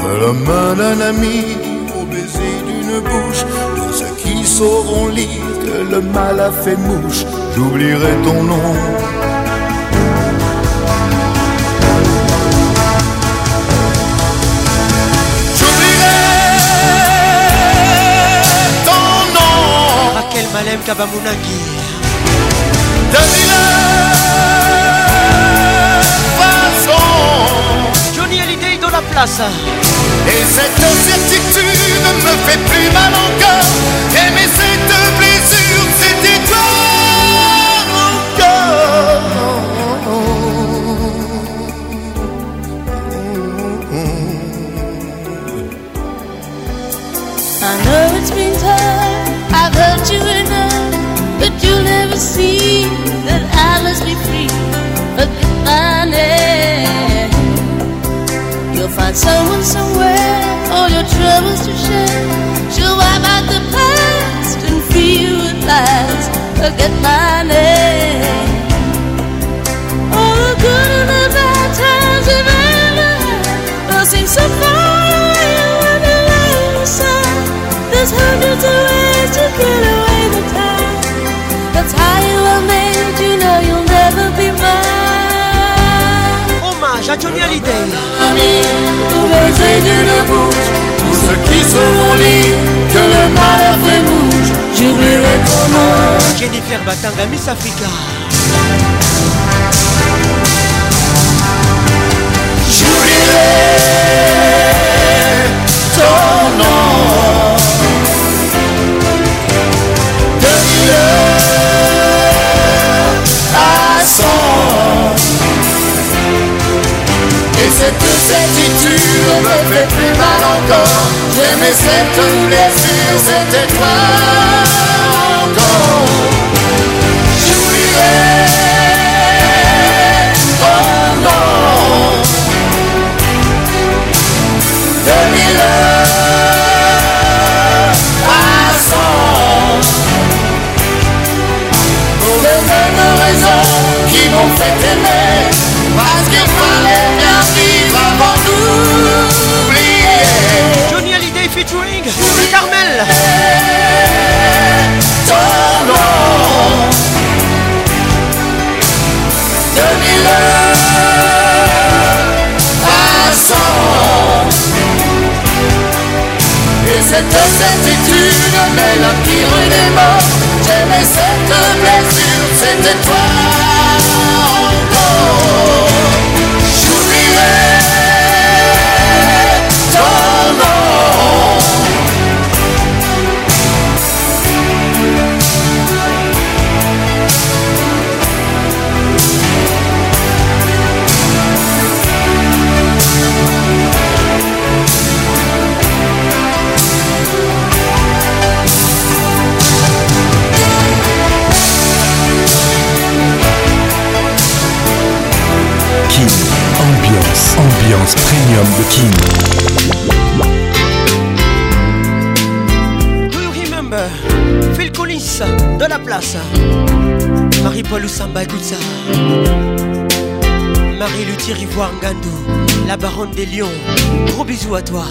De la main d'un ami au baiser d'une bouche, Pour ceux qui sauront lire que le mal a fait mouche, j'oublierai ton nom. Salem Kabamunangi. façon. Johnny l'idée dans la place. Et cette certitude me fait plus mal encore. Aimer cette blessure, c'était see that You'll find someone somewhere, all your troubles to share. She'll wipe out the past and you Forget my name. All the good and the bad times have ever had will seem so far away when There's hundreds of ways. Johnny Hallyday. Pour les ne bouche, tous ceux qui seront libres, que le malheur fait bouge, j'oublierai ton nom. Jennifer Batanga, Miss Africa. J'oublierai ton nom. Cette certitude me fait plus mal encore J'aimais cette blessure, c'était toi encore J'oublierai ton nom De mille cent Pour les mêmes raisons qui m'ont fait aimer Cette scène c'est une mélodie des morts J'aimais cette blessure, c'était toi ambiance premium de King. Do you remember Phil Collins de la place Marie-Paul Oussamba, écoute Marie-Luthier Ivoire Ngandou, la baronne des lions. Gros bisous à toi.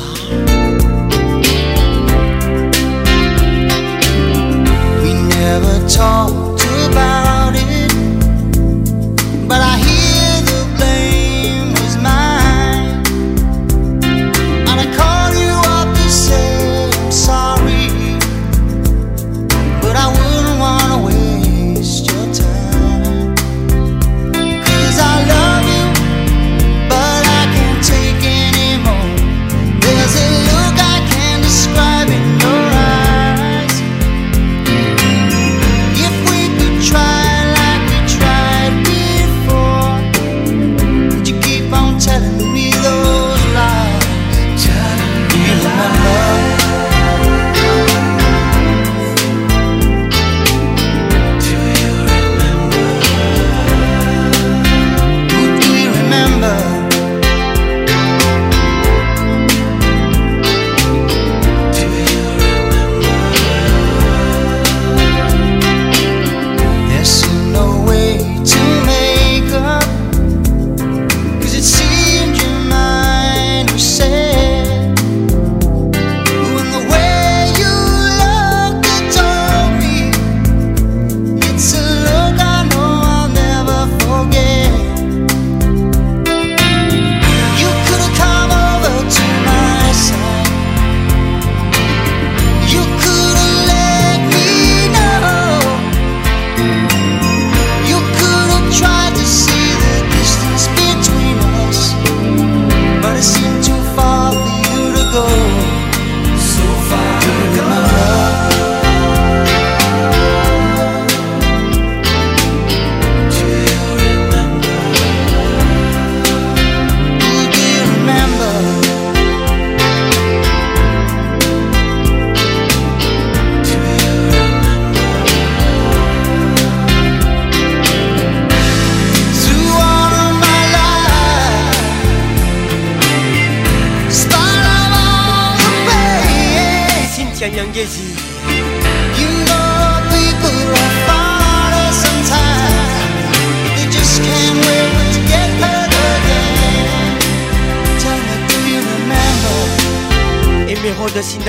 We never talked about it.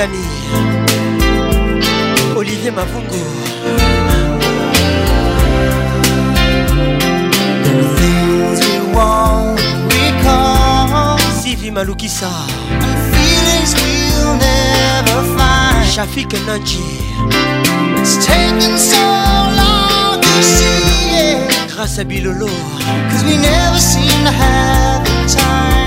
C'est Olivier Mavongo The things we want, we call Sifimaloukissa The feelings we'll never find Shafik and Naji It's taken so long to see Grâce à Bilolo Cause we never seen the have the time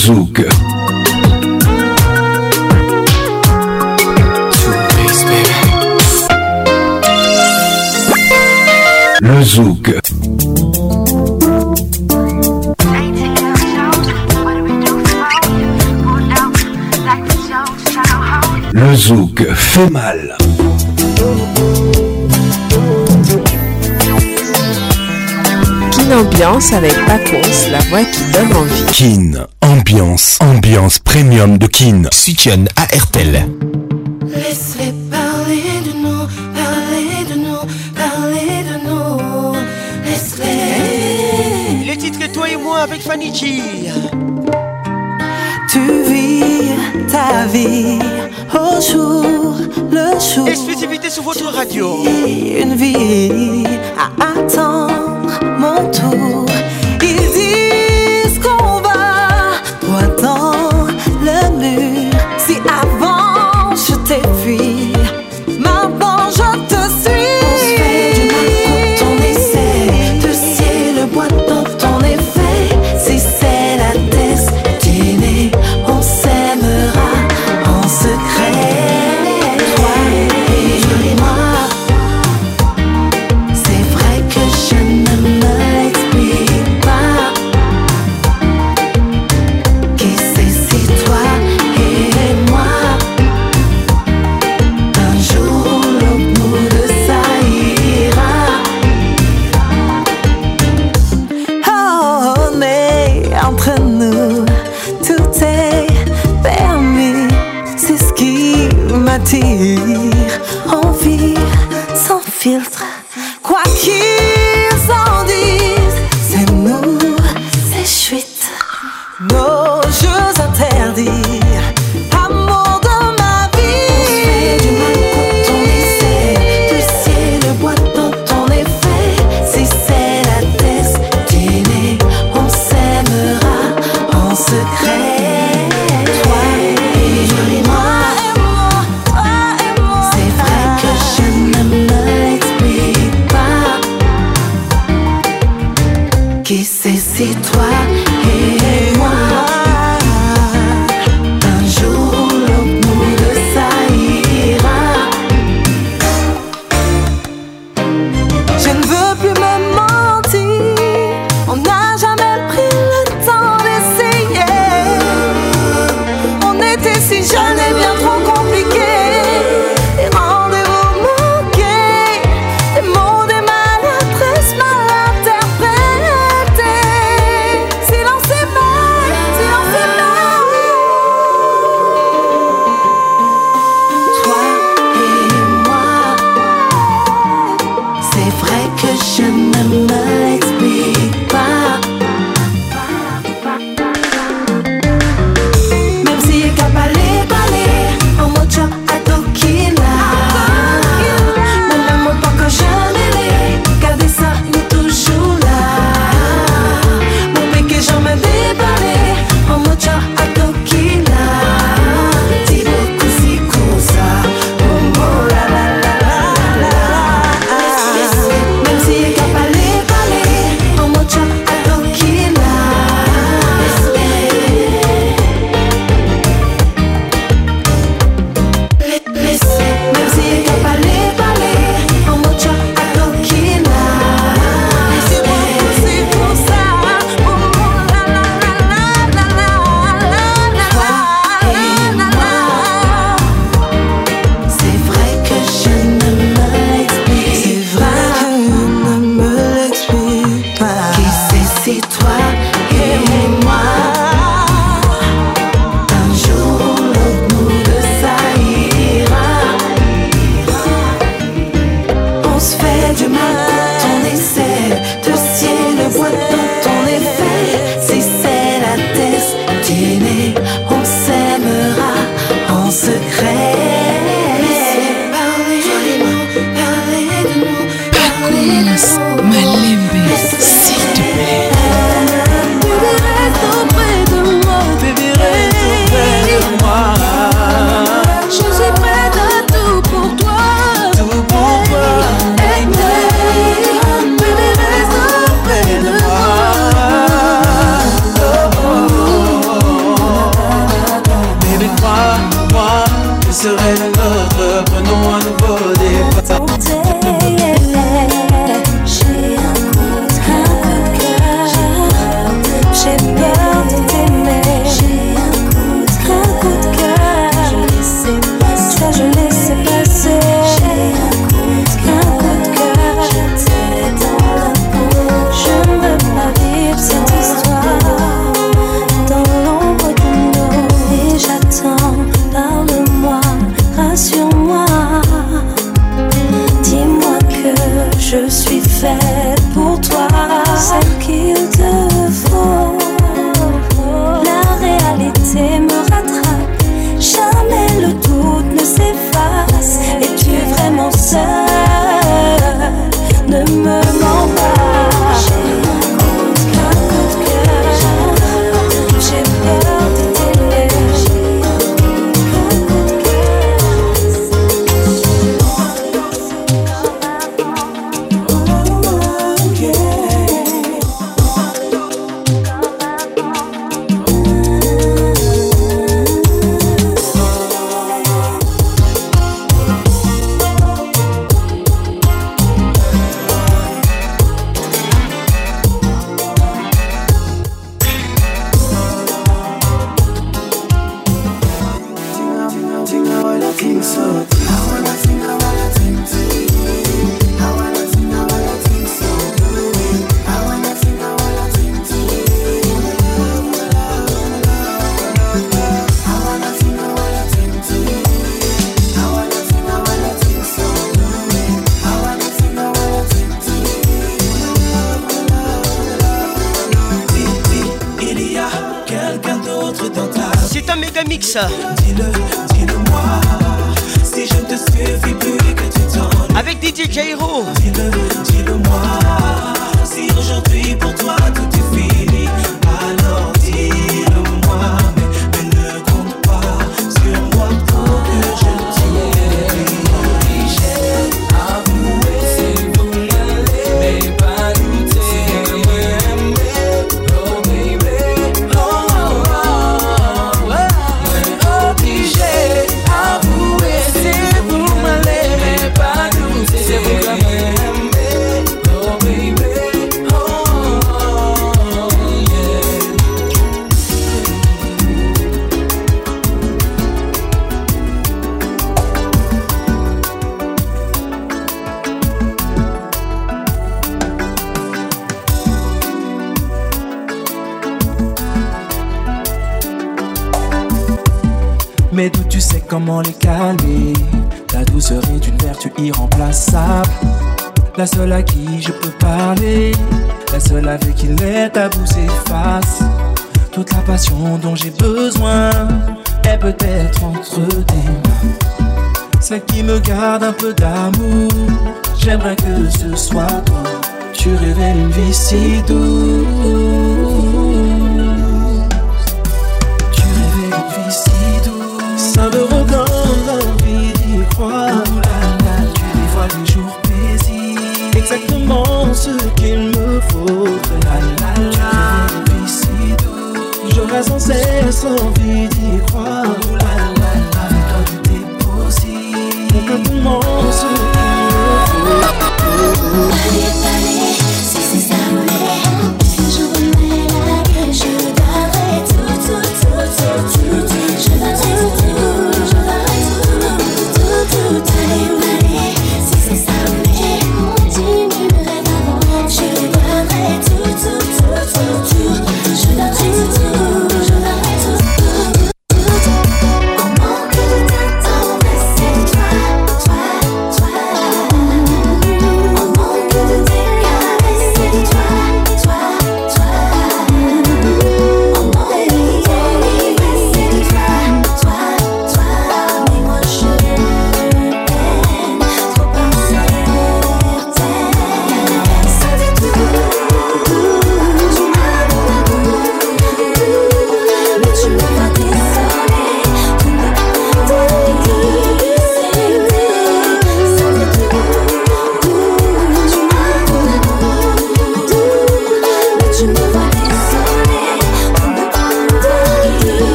Zouk. Le Zouk. Le Zouk fait mal. Kin Ambiance avec course, la voix qui donne envie. Kin Ambiance, ambiance premium de Kin. Soutien à RTL. Laisse-les parler de nous, parler de nous, parler de nous. Laisse-les. Le titre Toi et moi avec Fanny G. Tu vis ta vie au jour le jour. Exclusivité sur votre radio. Une vie.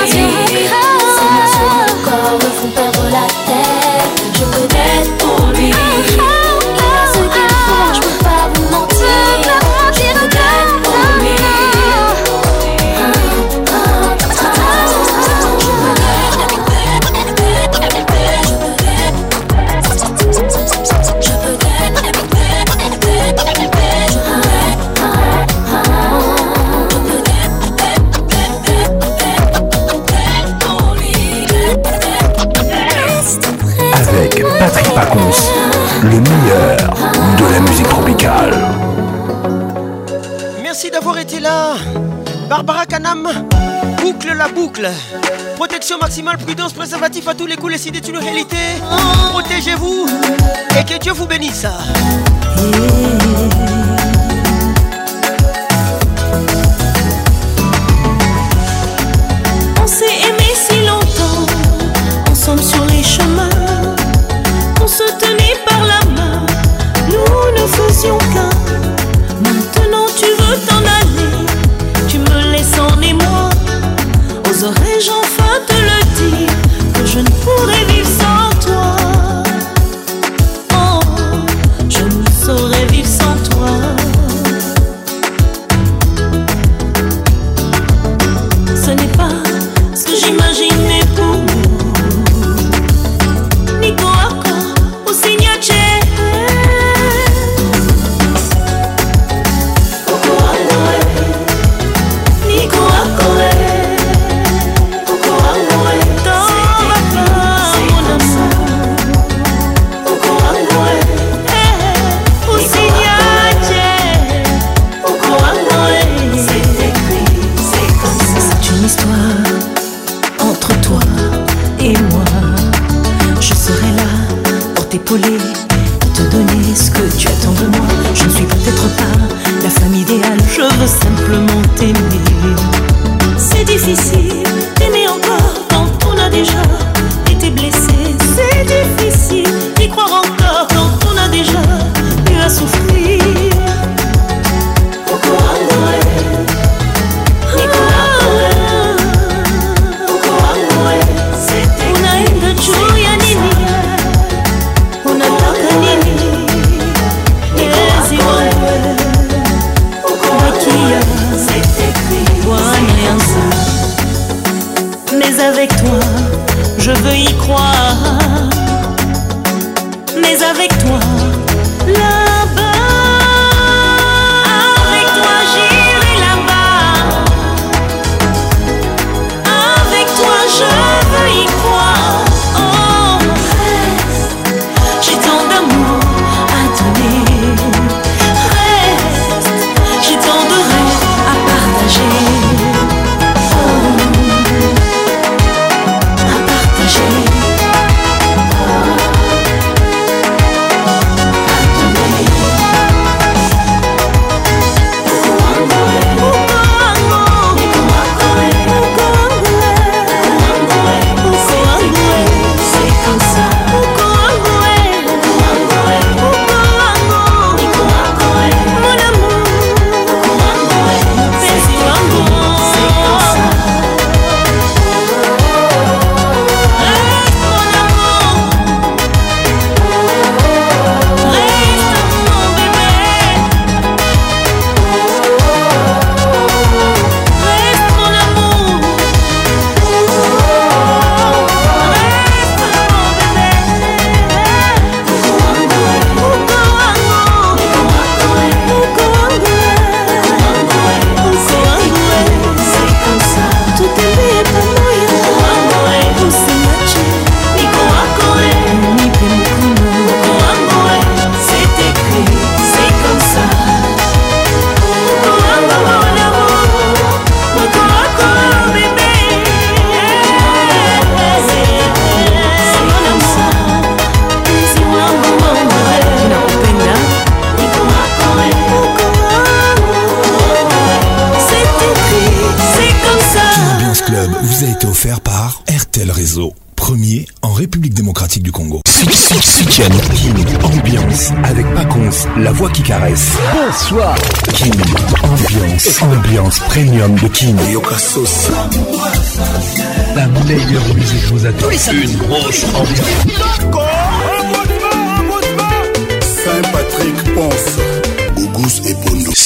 Cause you la boucle. Protection maximale, prudence, préservatif à tous les coups, les idées d'une réalité. Protégez-vous et que Dieu vous bénisse. Yeah.